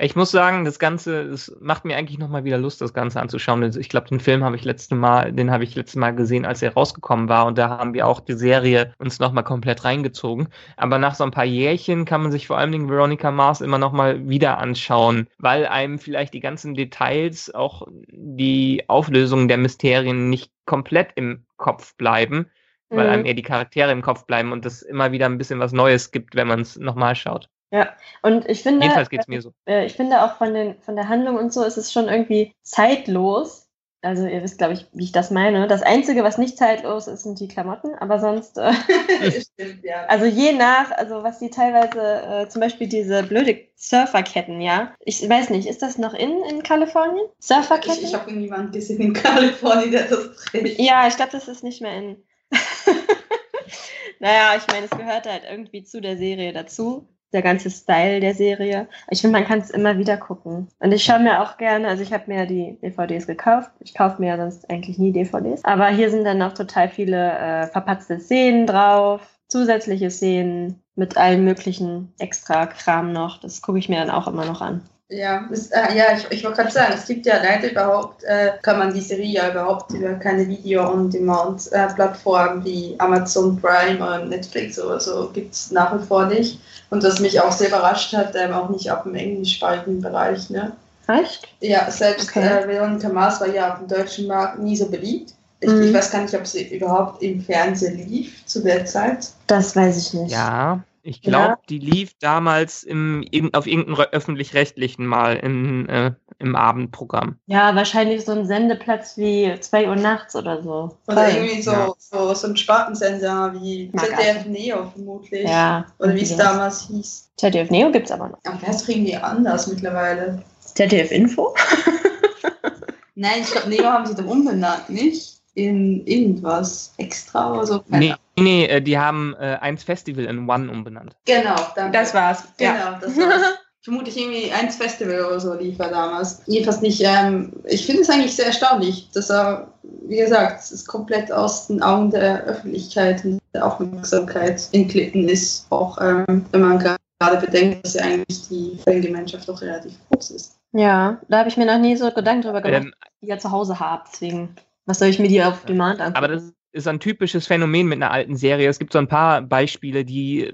Ich muss sagen, das Ganze, es macht mir eigentlich nochmal wieder Lust, das Ganze anzuschauen. Also ich glaube, den Film habe ich letzte Mal, den habe ich letztes Mal gesehen, als er rausgekommen war. Und da haben wir auch die Serie uns nochmal komplett reingezogen. Aber nach so ein paar Jährchen kann man sich vor allen Dingen Veronica Mars immer nochmal wieder anschauen, weil einem vielleicht die ganzen Details, auch die Auflösung der Mysterien nicht komplett im Kopf bleiben weil mhm. einem eher die Charaktere im Kopf bleiben und es immer wieder ein bisschen was Neues gibt, wenn man es nochmal schaut. Ja, und ich finde, Jedenfalls geht's mir so. äh, ich finde auch von, den, von der Handlung und so ist es schon irgendwie zeitlos. Also ihr wisst, glaube ich, wie ich das meine. Das Einzige, was nicht zeitlos ist, sind die Klamotten, aber sonst, äh, Stimmt, ja. also je nach, also was die teilweise, äh, zum Beispiel diese blöde Surferketten, ja. Ich weiß nicht, ist das noch in, in Kalifornien? Ich, Surferketten? ich habe niemanden gesehen in Kalifornien, der das trägt. Ja, ich glaube, das ist nicht mehr in. naja, ich meine, es gehört halt irgendwie zu der Serie dazu. Der ganze Style der Serie. Ich finde, man kann es immer wieder gucken. Und ich schaue mir auch gerne, also ich habe mir die DVDs gekauft. Ich kaufe mir ja sonst eigentlich nie DVDs. Aber hier sind dann noch total viele äh, verpatzte Szenen drauf, zusätzliche Szenen mit allen möglichen extra Kram noch. Das gucke ich mir dann auch immer noch an. Ja, das, äh, ja ich, ich wollte gerade sagen, es gibt ja leider überhaupt, äh, kann man die Serie ja überhaupt über keine Video-on-Demand-Plattformen wie Amazon Prime oder Netflix oder so gibt es nach wie vor nicht. Und was mich auch sehr überrascht hat, ähm, auch nicht ab dem englischsprachigen Bereich. Ne? Echt? Ja, selbst Okay. äh, Veronica Mars war ja auf dem deutschen Markt nie so beliebt. Ich, Mhm. ich weiß gar nicht, ob sie überhaupt im Fernsehen lief zu der Zeit. Das weiß ich nicht. Ja, ich glaube, Ja. die lief damals im, auf irgendeinem re- öffentlich-rechtlichen mal in, äh, im Abendprogramm. Ja, wahrscheinlich so ein Sendeplatz wie 2 Uhr nachts oder so. Oder Voll. irgendwie so, Ja. so, so ein Spartensender wie ZDF Neo vermutlich. Ja. Oder wie es damals hieß. ZDF Neo gibt's aber noch. Aber der ist doch irgendwie anders mittlerweile. ZDF Info? Nein, ich glaube, Neo haben sie doch umbenannt, nicht? In irgendwas extra oder so. Keine Nee, nee, äh, die haben äh, eins Festival in One umbenannt. Genau, danke. war's. Genau, das war's. Vermutlich irgendwie eins Festival oder so lief er damals. Jedenfalls nicht, ähm, ich finde es eigentlich sehr erstaunlich, dass er, wie gesagt, es ist komplett aus den Augen der Öffentlichkeit und der Aufmerksamkeit entglitten ist. Auch ähm, wenn man gerade bedenkt, dass ja eigentlich die Fangemeinschaft doch relativ groß ist. Ja, da habe ich mir noch nie so Gedanken drüber gemacht, Ähm, die ich ja zu Hause habe. Deswegen, was soll ich mir die auf Demand angucken? Ist ein typisches Phänomen mit einer alten Serie. Es gibt so ein paar Beispiele, die,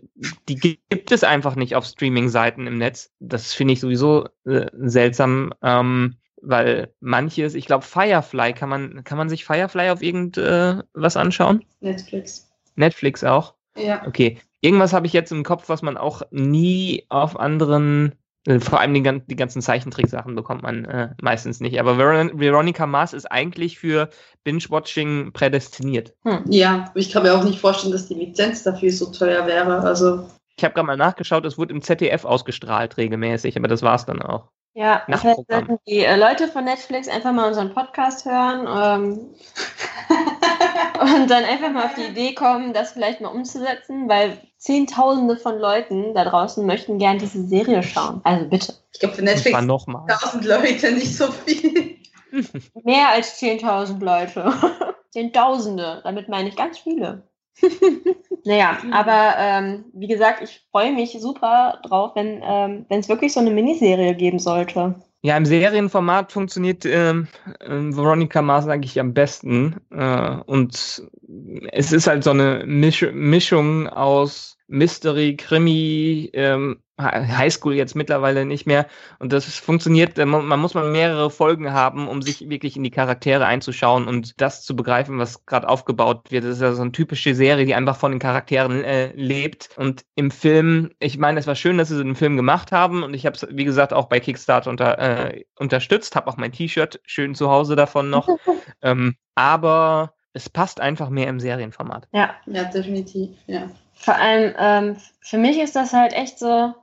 die gibt es einfach nicht auf Streaming-Seiten im Netz. Das finde ich sowieso äh, seltsam, ähm, weil manches, ich glaube, Firefly, kann man, kann man sich Firefly auf irgend äh, anschauen? Netflix. Netflix auch? Ja. Okay. Irgendwas habe ich jetzt im Kopf, was man auch nie auf anderen, vor allem die, gan- die ganzen Zeichentricksachen bekommt man äh, meistens nicht. Aber Veron Veronica Mars ist eigentlich für Binge-Watching prädestiniert. Ja, ich kann mir auch nicht vorstellen, dass die Lizenz dafür so teuer wäre. Also, Ich habe gerade mal nachgeschaut, es wurde im ZDF ausgestrahlt regelmäßig, aber das war's dann auch. ja, vielleicht sollten die äh, Leute von Netflix einfach mal unseren Podcast hören ähm, und dann einfach mal auf die Idee kommen, das vielleicht mal umzusetzen, weil Zehntausende von Leuten da draußen möchten gern diese Serie schauen. Also bitte. ich glaube, für Netflix zwar nochmal. 1000 Leute nicht so viel. Mehr als 10.000 Leute. Zehntausende. Damit meine ich ganz viele. naja, aber ähm, wie gesagt, ich freue mich super drauf, wenn ähm, wenn es wirklich so eine Miniserie geben sollte. Ja, im Serienformat funktioniert ähm, ähm, Veronica Mars eigentlich am besten. Äh, und es ist halt so eine Misch Mischung aus Mystery, Krimi, ähm, Highschool jetzt mittlerweile nicht mehr. Und das funktioniert, äh, man, man muss mal mehrere Folgen haben, um sich wirklich in die Charaktere einzuschauen und das zu begreifen, was gerade aufgebaut wird. Das ist ja so eine typische Serie, die einfach von den Charakteren äh, lebt. Und im Film, ich meine, es war schön, dass sie den Film gemacht haben und ich habe es, wie gesagt, auch bei Kickstarter unter, äh, unterstützt, habe auch mein T-Shirt schön zu Hause davon noch. ähm, aber es passt einfach mehr im Serienformat. Ja, Ja, definitiv, ja. vor allem ähm, für mich ist das halt echt so.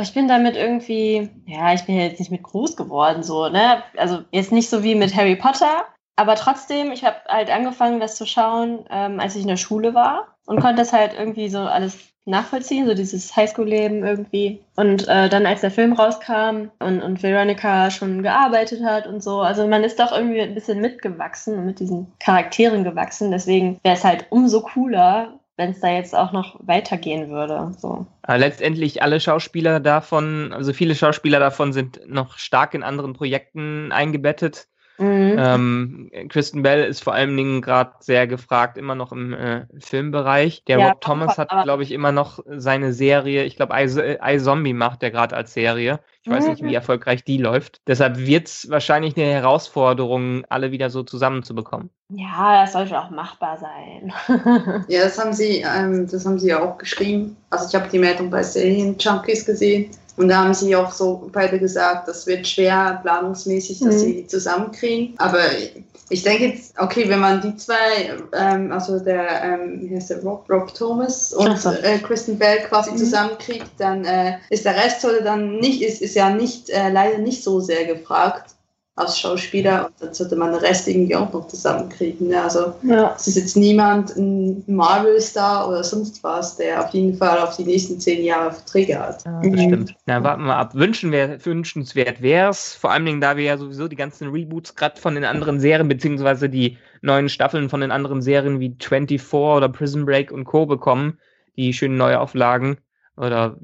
Ich bin damit irgendwie, ja, ich bin jetzt nicht mit groß geworden, so, ne? Also jetzt nicht so wie mit Harry Potter, aber trotzdem, ich habe halt angefangen, das zu schauen, ähm, als ich in der Schule war und konnte das halt irgendwie so alles nachvollziehen, so dieses Highschool-Leben irgendwie. Und äh, dann, als der Film rauskam und, und Veronica schon gearbeitet hat und so, also man ist doch irgendwie ein bisschen mitgewachsen und mit diesen Charakteren gewachsen. Deswegen wäre es halt umso cooler, wenn es da jetzt auch noch weitergehen würde. So. Aber letztendlich alle Schauspieler davon, also viele Schauspieler davon sind noch stark in anderen Projekten eingebettet. Mhm. Ähm, Kristen Bell ist vor allen Dingen gerade sehr gefragt, immer noch im äh, Filmbereich. Der ja, Rob Thomas hat, glaube ich, immer noch seine Serie, ich glaube, iZombie macht der gerade als Serie. Ich weiß nicht, wie erfolgreich die läuft. Deshalb wird es wahrscheinlich eine Herausforderung, alle wieder so zusammenzubekommen. Ja, das sollte auch machbar sein. ja, das haben sie, ähm, das haben sie ja auch geschrieben. Also ich habe die Meldung bei Serien Junkies gesehen und da haben sie auch so beide gesagt, das wird schwer planungsmäßig, dass mhm. sie die zusammenkriegen. Aber ich denke jetzt, okay, wenn man die zwei, ähm, also der, ähm, wie heißt der, Rob, Rob Thomas und äh, Kristen Bell quasi mhm. zusammenkriegt, dann äh, ist der Rest sollte dann nicht, ist, ist ja nicht, äh, leider nicht so sehr gefragt als Schauspieler und dann sollte man den Rest irgendwie auch noch zusammenkriegen. Ne? Also ja. es ist jetzt niemand ein Marvel-Star oder sonst was, der auf jeden Fall auf die nächsten zehn Jahre Verträge hat. Ja, das mhm. stimmt. Na, warten wir ab. Wünschen wär, wünschenswert wäre es, vor allem da wir ja sowieso die ganzen Reboots gerade von den anderen Serien, beziehungsweise die neuen Staffeln von den anderen Serien wie 24 oder Prison Break und Co. bekommen, die schönen Neuauflagen oder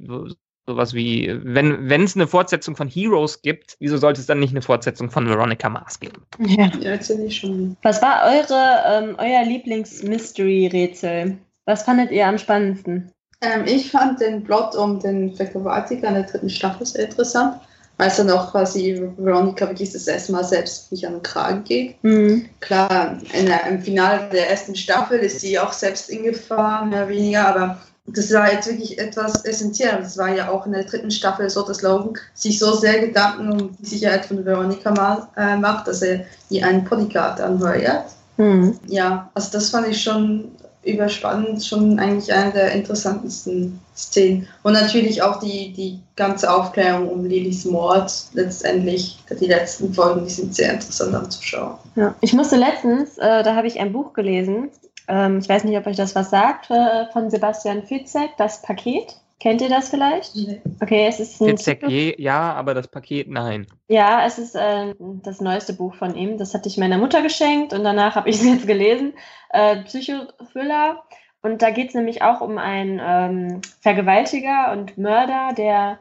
Sowas wie, wenn es eine Fortsetzung von Heroes gibt, wieso sollte es dann nicht eine Fortsetzung von Veronica Mars geben? Ja, ja ich schon. Was war eure, ähm, euer Lieblings-Mystery-Rätsel? Was fandet ihr am spannendsten? Ähm, ich fand den Plot um den Vergewaltiger in der dritten Staffel sehr interessant, weil es dann auch quasi Veronica wirklich das erste Mal selbst nicht an den Kragen geht. Mhm. Klar, in der, im Finale der ersten Staffel ist sie auch selbst in Gefahr, mehr oder weniger, aber das war jetzt wirklich etwas essentiell. Das war ja auch in der dritten Staffel so, dass Logan sich so sehr Gedanken um die Sicherheit von Veronica mal, äh, macht, dass er ihr einen Bodyguard anheuert. Mhm. Ja, also das fand ich schon überspannend, schon eigentlich eine der interessantesten Szenen. Und natürlich auch die, die ganze Aufklärung um Lillys Mord letztendlich. Die letzten Folgen, die sind sehr interessant anzuschauen. Ja. Ich musste letztens, äh, da habe ich ein Buch gelesen, ähm, ich weiß nicht, ob euch das was sagt, äh, von Sebastian Fitzek, das Paket. Kennt ihr das vielleicht? Nee. Okay, es ist ein. Fitzek, je, ja, aber das Paket nein. Ja, es ist äh, das neueste Buch von ihm. Das hatte ich meiner Mutter geschenkt und danach habe ich es jetzt gelesen. Äh, Psychothriller. Und da geht es nämlich auch um einen ähm, Vergewaltiger und Mörder, der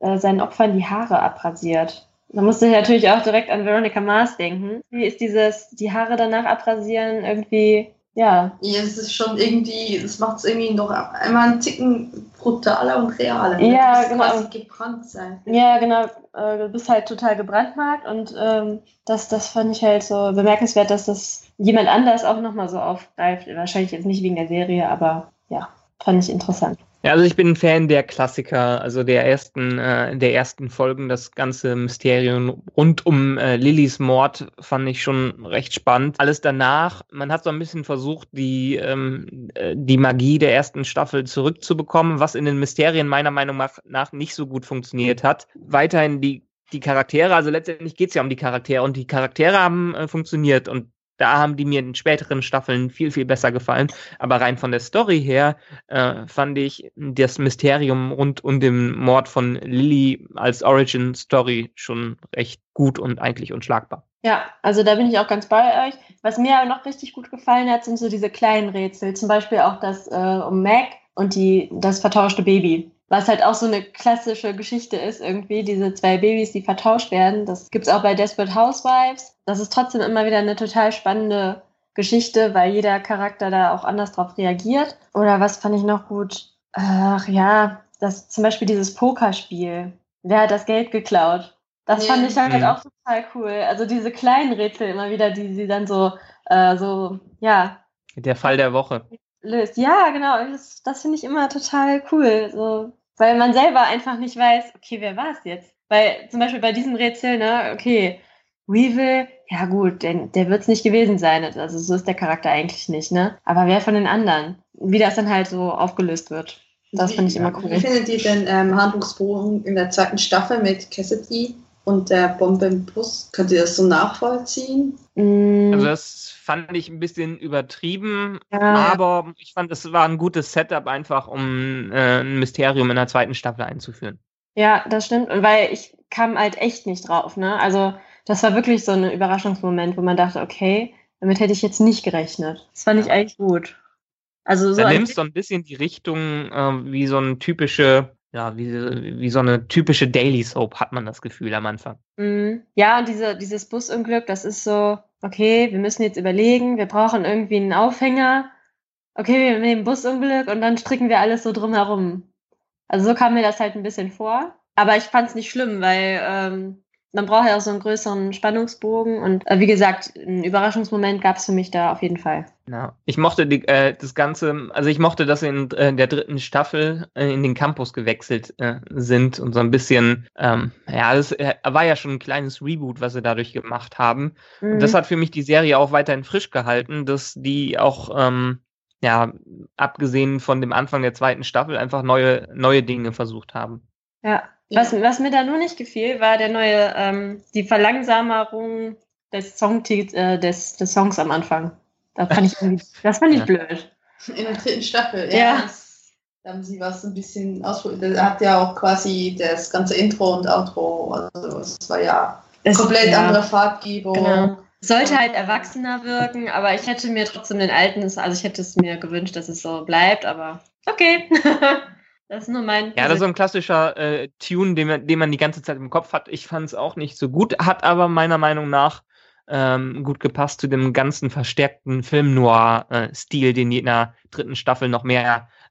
äh, seinen Opfern die Haare abrasiert. Da musste ich natürlich auch direkt an Veronica Mars denken. Wie ist dieses, die Haare danach abrasieren irgendwie ja. Ja, es ist schon irgendwie, das macht es irgendwie noch einmal einen Ticken brutaler und realer. Ne? Ja, genau. quasi gebrannt sein. Ja, genau. Äh, du bist halt total gebrandmarkt und ähm, das, das fand ich halt so bemerkenswert, dass das jemand anders auch nochmal so aufgreift. Wahrscheinlich jetzt nicht wegen der Serie, aber ja, fand ich interessant. Ja, also ich bin ein Fan der Klassiker, also der ersten, äh, der ersten Folgen. Das ganze Mysterium rund um äh, Lillys Mord fand ich schon recht spannend. Alles danach, man hat so ein bisschen versucht, die, ähm, äh, die Magie der ersten Staffel zurückzubekommen, was in den Mysterien meiner Meinung nach nicht so gut funktioniert hat. Weiterhin die die Charaktere, also letztendlich geht es ja um die Charaktere und die Charaktere haben äh, funktioniert und da haben die mir in späteren Staffeln viel, viel besser gefallen. Aber rein von der Story her äh, fand ich das Mysterium rund um den Mord von Lily als Origin Story schon recht gut und eigentlich unschlagbar. Ja, also da bin ich auch ganz bei euch. Was mir aber noch richtig gut gefallen hat, sind so diese kleinen Rätsel. Zum Beispiel auch das äh, um Mac und die, das vertauschte Baby. Was halt auch so eine klassische Geschichte ist, irgendwie, diese zwei Babys, die vertauscht werden. Das gibt's auch bei Desperate Housewives. Das ist trotzdem immer wieder eine total spannende Geschichte, weil jeder Charakter da auch anders drauf reagiert. Oder was fand ich noch gut? Ach ja, das zum Beispiel dieses Pokerspiel. Wer hat das Geld geklaut? Das fand ich halt mhm. auch total cool. Also diese kleinen Rätsel immer wieder, die sie dann so, äh, so, ja. Der Fall der Woche. Löst. Ja, genau. Das, das finde ich immer total cool. So, weil man selber einfach nicht weiß, okay, wer war es jetzt? Weil zum Beispiel bei diesem Rätsel, ne, okay, Weevil, ja gut, der, der wird es nicht gewesen sein. Also so ist der Charakter eigentlich nicht, ne? Aber wer von den anderen? Wie das dann halt so aufgelöst wird. Das finde ich immer cool. Wie findet ihr den ähm, Handlungsbogen in der zweiten Staffel mit Cassidy und der Bombe im Bus? Könnt ihr das so nachvollziehen? Mm. Also das fand ich ein bisschen übertrieben, ja. aber ich fand, es war ein gutes Setup einfach, um äh, ein Mysterium in der zweiten Staffel einzuführen. Ja, das stimmt. Und weil ich kam halt echt nicht drauf, ne? Also das war wirklich so ein Überraschungsmoment, wo man dachte, okay, damit hätte ich jetzt nicht gerechnet. Das fand ich eigentlich gut. Also so. Da nimmst du ein bisschen die Richtung äh, wie so ein typische ja, wie, wie so eine typische Daily Soap hat man das Gefühl am Anfang. Mhm. Ja, und diese, dieses Busunglück, das ist so, okay, wir müssen jetzt überlegen, wir brauchen irgendwie einen Aufhänger. Okay, wir nehmen Busunglück und dann stricken wir alles so drumherum. Also so kam mir das halt ein bisschen vor. Aber ich fand es nicht schlimm, weil ähm, man braucht ja auch so einen größeren Spannungsbogen. Und äh, wie gesagt, einen Überraschungsmoment gab es für mich da auf jeden Fall. Ja, ich mochte die, äh, das Ganze, also ich mochte, dass sie in äh, der dritten Staffel äh, in den Campus gewechselt äh, sind und so ein bisschen, ähm, ja, das äh, war ja schon ein kleines Reboot, was sie dadurch gemacht haben. Mhm. Und das hat für mich die Serie auch weiterhin frisch gehalten, dass die auch, ähm, ja, abgesehen von dem Anfang der zweiten Staffel einfach neue, neue Dinge versucht haben. Ja, was, was mir da nur nicht gefiel, war der neue, ähm, die Verlangsamung des, Songtit äh, des, des Songs am Anfang. Das fand ich, das fand ich ja. blöd. In der dritten Staffel, ja. ja. Das, da haben sie was ein bisschen ausprobiert. Da hat ja auch quasi das ganze Intro und Outro, also es war ja es, komplett ja. andere Farbgebung. Genau. Sollte halt erwachsener wirken, aber ich hätte mir trotzdem den alten, also ich hätte es mir gewünscht, dass es so bleibt, aber okay. Das ist nur mein. Ja, das ist so ein klassischer äh, Tune, den man, den man die ganze Zeit im Kopf hat. Ich fand es auch nicht so gut, hat aber meiner Meinung nach ähm, gut gepasst zu dem ganzen verstärkten Film-Noir-Stil, den die in der dritten Staffel noch mehr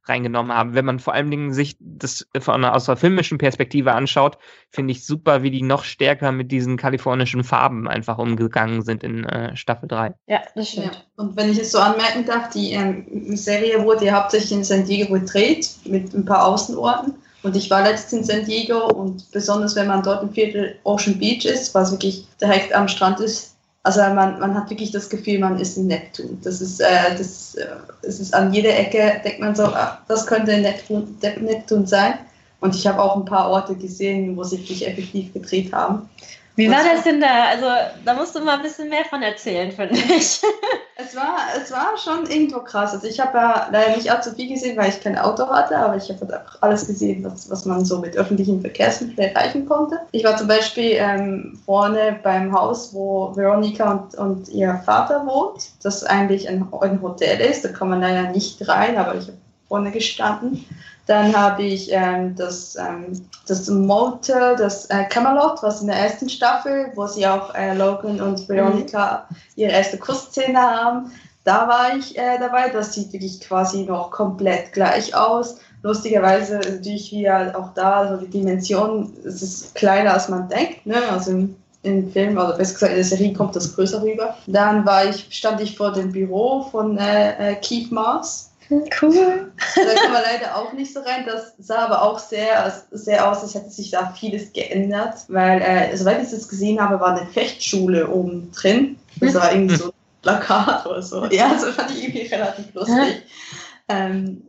reingenommen haben. Wenn man vor allen Dingen sich das von einer, aus der filmischen Perspektive anschaut, finde ich super, wie die noch stärker mit diesen kalifornischen Farben einfach umgegangen sind in äh, Staffel 3. Ja, das stimmt. Ja. Und wenn ich es so anmerken darf, die ähm, Serie wurde ja hauptsächlich in San Diego gedreht, mit ein paar Außenorten. Und ich war letztens in San Diego und besonders wenn man dort im Viertel Ocean Beach ist, was wirklich direkt am Strand ist, also man, man hat wirklich das Gefühl, man ist in Neptun. Das ist, äh, das, äh, es ist an jeder Ecke, denkt man so, ach, das könnte Neptun, Neptun sein. Und ich habe auch ein paar Orte gesehen, wo sie sich effektiv gedreht haben. Wie war das denn da? Also, da musst du mal ein bisschen mehr von erzählen, finde ich. Es war, es war schon irgendwo krass. Also, ich habe ja leider nicht allzu viel gesehen, weil ich kein Auto hatte, aber ich habe halt einfach alles gesehen, was, was man so mit öffentlichen Verkehrsmitteln erreichen konnte. Ich war zum Beispiel ähm, vorne beim Haus, wo Veronika und, und ihr Vater wohnt, das eigentlich ein, ein Hotel ist. Da kann man leider nicht rein, aber ich habe vorne gestanden. Dann habe ich ähm, das, ähm, das Motel, das äh, Camelot, was in der ersten Staffel, wo sie auch äh, Logan und Veronica mhm. ihre erste Kussszene haben. Da war ich äh, dabei. Das sieht wirklich quasi noch komplett gleich aus. Lustigerweise natürlich wieder auch da, also die Dimension, es ist kleiner als man denkt. Ne? Also im, im Film, oder besser gesagt in der Serie kommt das größer rüber. Dann war ich, stand ich vor dem Büro von äh, äh Keith Mars Cool. Da kann man leider auch nicht so rein. Das sah aber auch sehr, sehr aus, als hätte sich da vieles geändert. Weil, äh, soweit ich das gesehen habe, war eine Fechtschule oben drin. Das war irgendwie so ein Plakat oder so. Ja, das fand ich irgendwie relativ lustig. Ähm,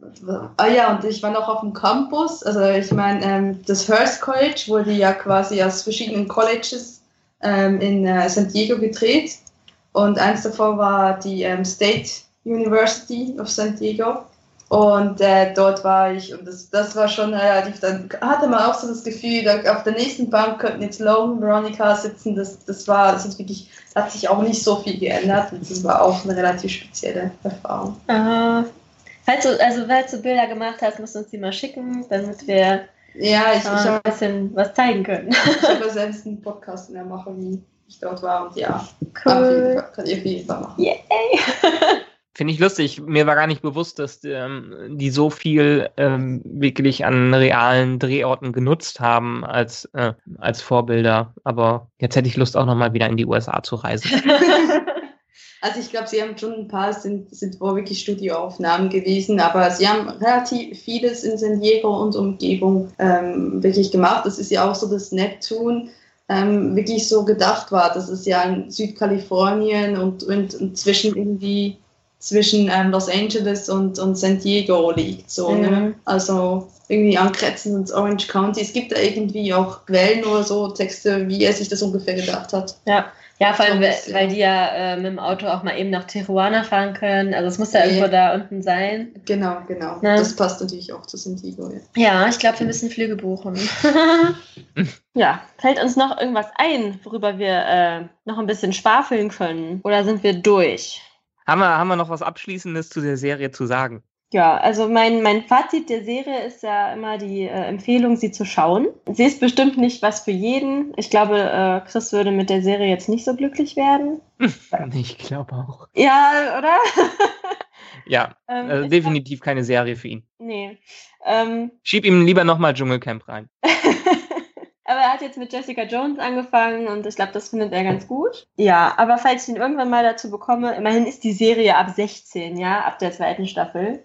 ah ja, und ich war noch auf dem Campus. Also ich meine, ähm, das Hearst College wurde ja quasi aus verschiedenen Colleges ähm, in äh, San Diego gedreht. Und eins davon war die ähm, State University of San Diego. Und äh, dort war ich und das, das war schon relativ, dann hatte man auch so das Gefühl, da auf der nächsten Bank könnten jetzt Logan, Veronica sitzen, das, das war, das ist wirklich, hat sich auch nicht so viel geändert und das war auch eine relativ spezielle Erfahrung. Aha. Falls du, also falls du Bilder gemacht hast, musst du uns die mal schicken, damit wir ja, ich, äh, ich ein bisschen was zeigen können. Ich habe selbst einen Podcast in der Mache, wie ich dort war und ja, cool. kann ihr auf jeden Fall machen. Yay! Finde ich lustig. Mir war gar nicht bewusst, dass ähm, die so viel ähm, wirklich an realen Drehorten genutzt haben als, äh, als Vorbilder. Aber jetzt hätte ich Lust, auch nochmal wieder in die USA zu reisen. also ich glaube, sie haben schon ein paar, sind, sind wohl wirklich Studioaufnahmen gewesen, aber sie haben relativ vieles in San Diego und Umgebung ähm, wirklich gemacht. Das ist ja auch so, dass Neptun ähm, wirklich so gedacht war. Das ist ja in Südkalifornien und, und, und zwischen irgendwie zwischen ähm, Los Angeles und, und San Diego liegt. So, ne? mhm. ne? Also irgendwie angrenzen und Orange County. Es gibt da irgendwie auch Quellen oder so, Texte, wie er sich das ungefähr gedacht hat. Ja. Ja, vor allem, weil, weil die ja äh, mit dem Auto auch mal eben nach Tijuana fahren können. Also es muss ja irgendwo da unten sein. Genau, genau. Ne? Das passt natürlich auch zu San Diego. Ja, ja ich glaube, wir müssen Flüge buchen. ja, fällt uns noch irgendwas ein, worüber wir äh, noch ein bisschen schwafeln können? Oder sind wir durch? Haben wir, haben wir noch was Abschließendes zu der Serie zu sagen? Ja, also mein, mein Fazit der Serie ist ja immer die äh, Empfehlung, sie zu schauen. Sie ist bestimmt nicht was für jeden. Ich glaube, äh, Chris würde mit der Serie jetzt nicht so glücklich werden. ich glaube auch. Ja, oder? ja, ähm, äh, definitiv keine Serie für ihn. Nee. Ähm, Schieb ihm lieber nochmal Dschungelcamp rein. Aber er hat jetzt mit Jessica Jones angefangen und ich glaube, das findet er ganz gut. Ja, aber falls ich ihn irgendwann mal dazu bekomme, immerhin ist die Serie ab 16, ja, ab der zweiten Staffel.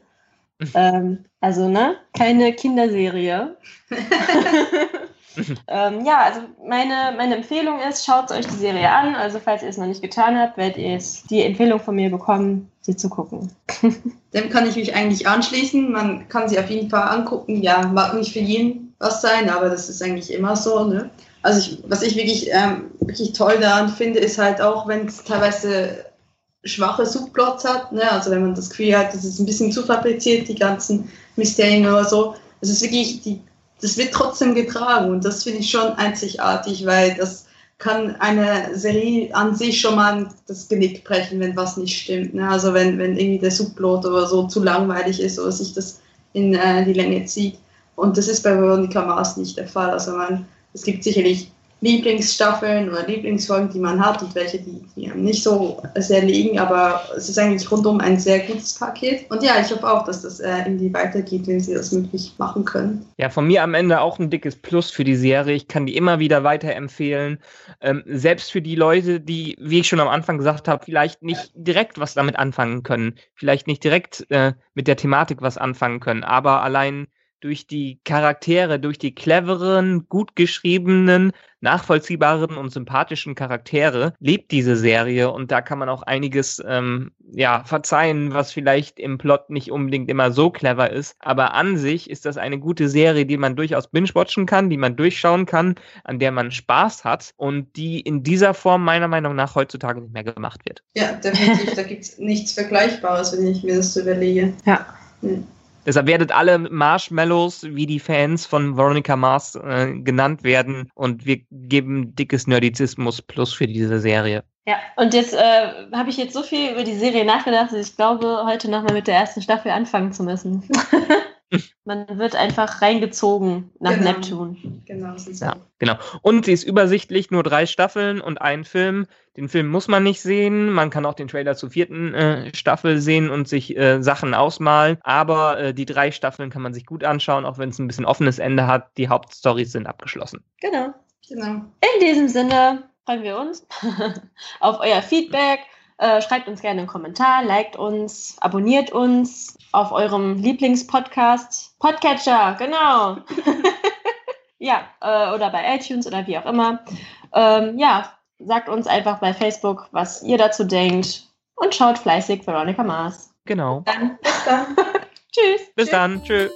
ähm, also, ne? Keine Kinderserie. ähm, ja, also meine, meine Empfehlung ist, schaut euch die Serie an. Also, falls ihr es noch nicht getan habt, werdet ihr die Empfehlung von mir bekommen, sie zu gucken. Dem kann ich mich eigentlich anschließen. Man kann sie auf jeden Fall angucken. Ja, mag nicht für jeden was sein, aber das ist eigentlich immer so. Ne? Also, ich, was ich wirklich, ähm, wirklich toll daran finde, ist halt auch, wenn es teilweise schwache Subplots hat. Ne? Also wenn man das Gefühl hat, das ist ein bisschen zu fabriziert, die ganzen Mysterien oder so. Es ist wirklich, die, das wird trotzdem getragen und das finde ich schon einzigartig, weil das kann eine Serie an sich schon mal das Genick brechen, wenn was nicht stimmt. Ne? Also wenn, wenn irgendwie der Subplot oder so zu langweilig ist oder sich das in äh, die Länge zieht. Und das ist bei Veronica Mars nicht der Fall. Also man, es gibt sicherlich Lieblingsstaffeln oder Lieblingsfolgen, die man hat und welche, die, die nicht so sehr liegen, aber es ist eigentlich rundum ein sehr gutes Paket. Und ja, ich hoffe auch, dass das äh, irgendwie weitergeht, wenn sie das möglich machen können. Ja, von mir am Ende auch ein dickes Plus für die Serie. Ich kann die immer wieder weiterempfehlen. Ähm, selbst für die Leute, die, wie ich schon am Anfang gesagt habe, vielleicht nicht direkt was damit anfangen können, vielleicht nicht direkt äh, mit der Thematik was anfangen können, aber allein durch die Charaktere, durch die cleveren, gut geschriebenen, nachvollziehbaren und sympathischen Charaktere lebt diese Serie und da kann man auch einiges ähm, ja verzeihen, was vielleicht im Plot nicht unbedingt immer so clever ist. Aber an sich ist das eine gute Serie, die man durchaus binge-watchen kann, die man durchschauen kann, an der man Spaß hat und die in dieser Form meiner Meinung nach heutzutage nicht mehr gemacht wird. Ja, definitiv. da gibt es nichts Vergleichbares, wenn ich mir das so überlege. Ja. Hm. Deshalb werdet alle Marshmallows, wie die Fans von Veronica Mars äh, genannt werden. Und wir geben dickes Nerdizismus plus für diese Serie. Ja, und jetzt äh, habe ich jetzt so viel über die Serie nachgedacht, dass ich glaube, heute nochmal mit der ersten Staffel anfangen zu müssen. Man wird einfach reingezogen nach genau. Neptun. Genau, ja, genau. Und sie ist übersichtlich, nur drei Staffeln und ein Film. Den Film muss man nicht sehen. Man kann auch den Trailer zur vierten äh, Staffel sehen und sich äh, Sachen ausmalen. Aber äh, die drei Staffeln kann man sich gut anschauen, auch wenn es ein bisschen offenes Ende hat. Die Hauptstories sind abgeschlossen. Genau. genau. In diesem Sinne freuen wir uns auf euer Feedback. Äh, schreibt uns gerne einen Kommentar, liked uns, abonniert uns auf eurem Lieblingspodcast. Podcatcher, genau. ja, äh, oder bei iTunes oder wie auch immer. Ähm, ja, sagt uns einfach bei Facebook, was ihr dazu denkt und schaut fleißig Veronica Mars. Genau. Dann, bis dann. Tschüss. Bis Tschüss. dann. Tschüss.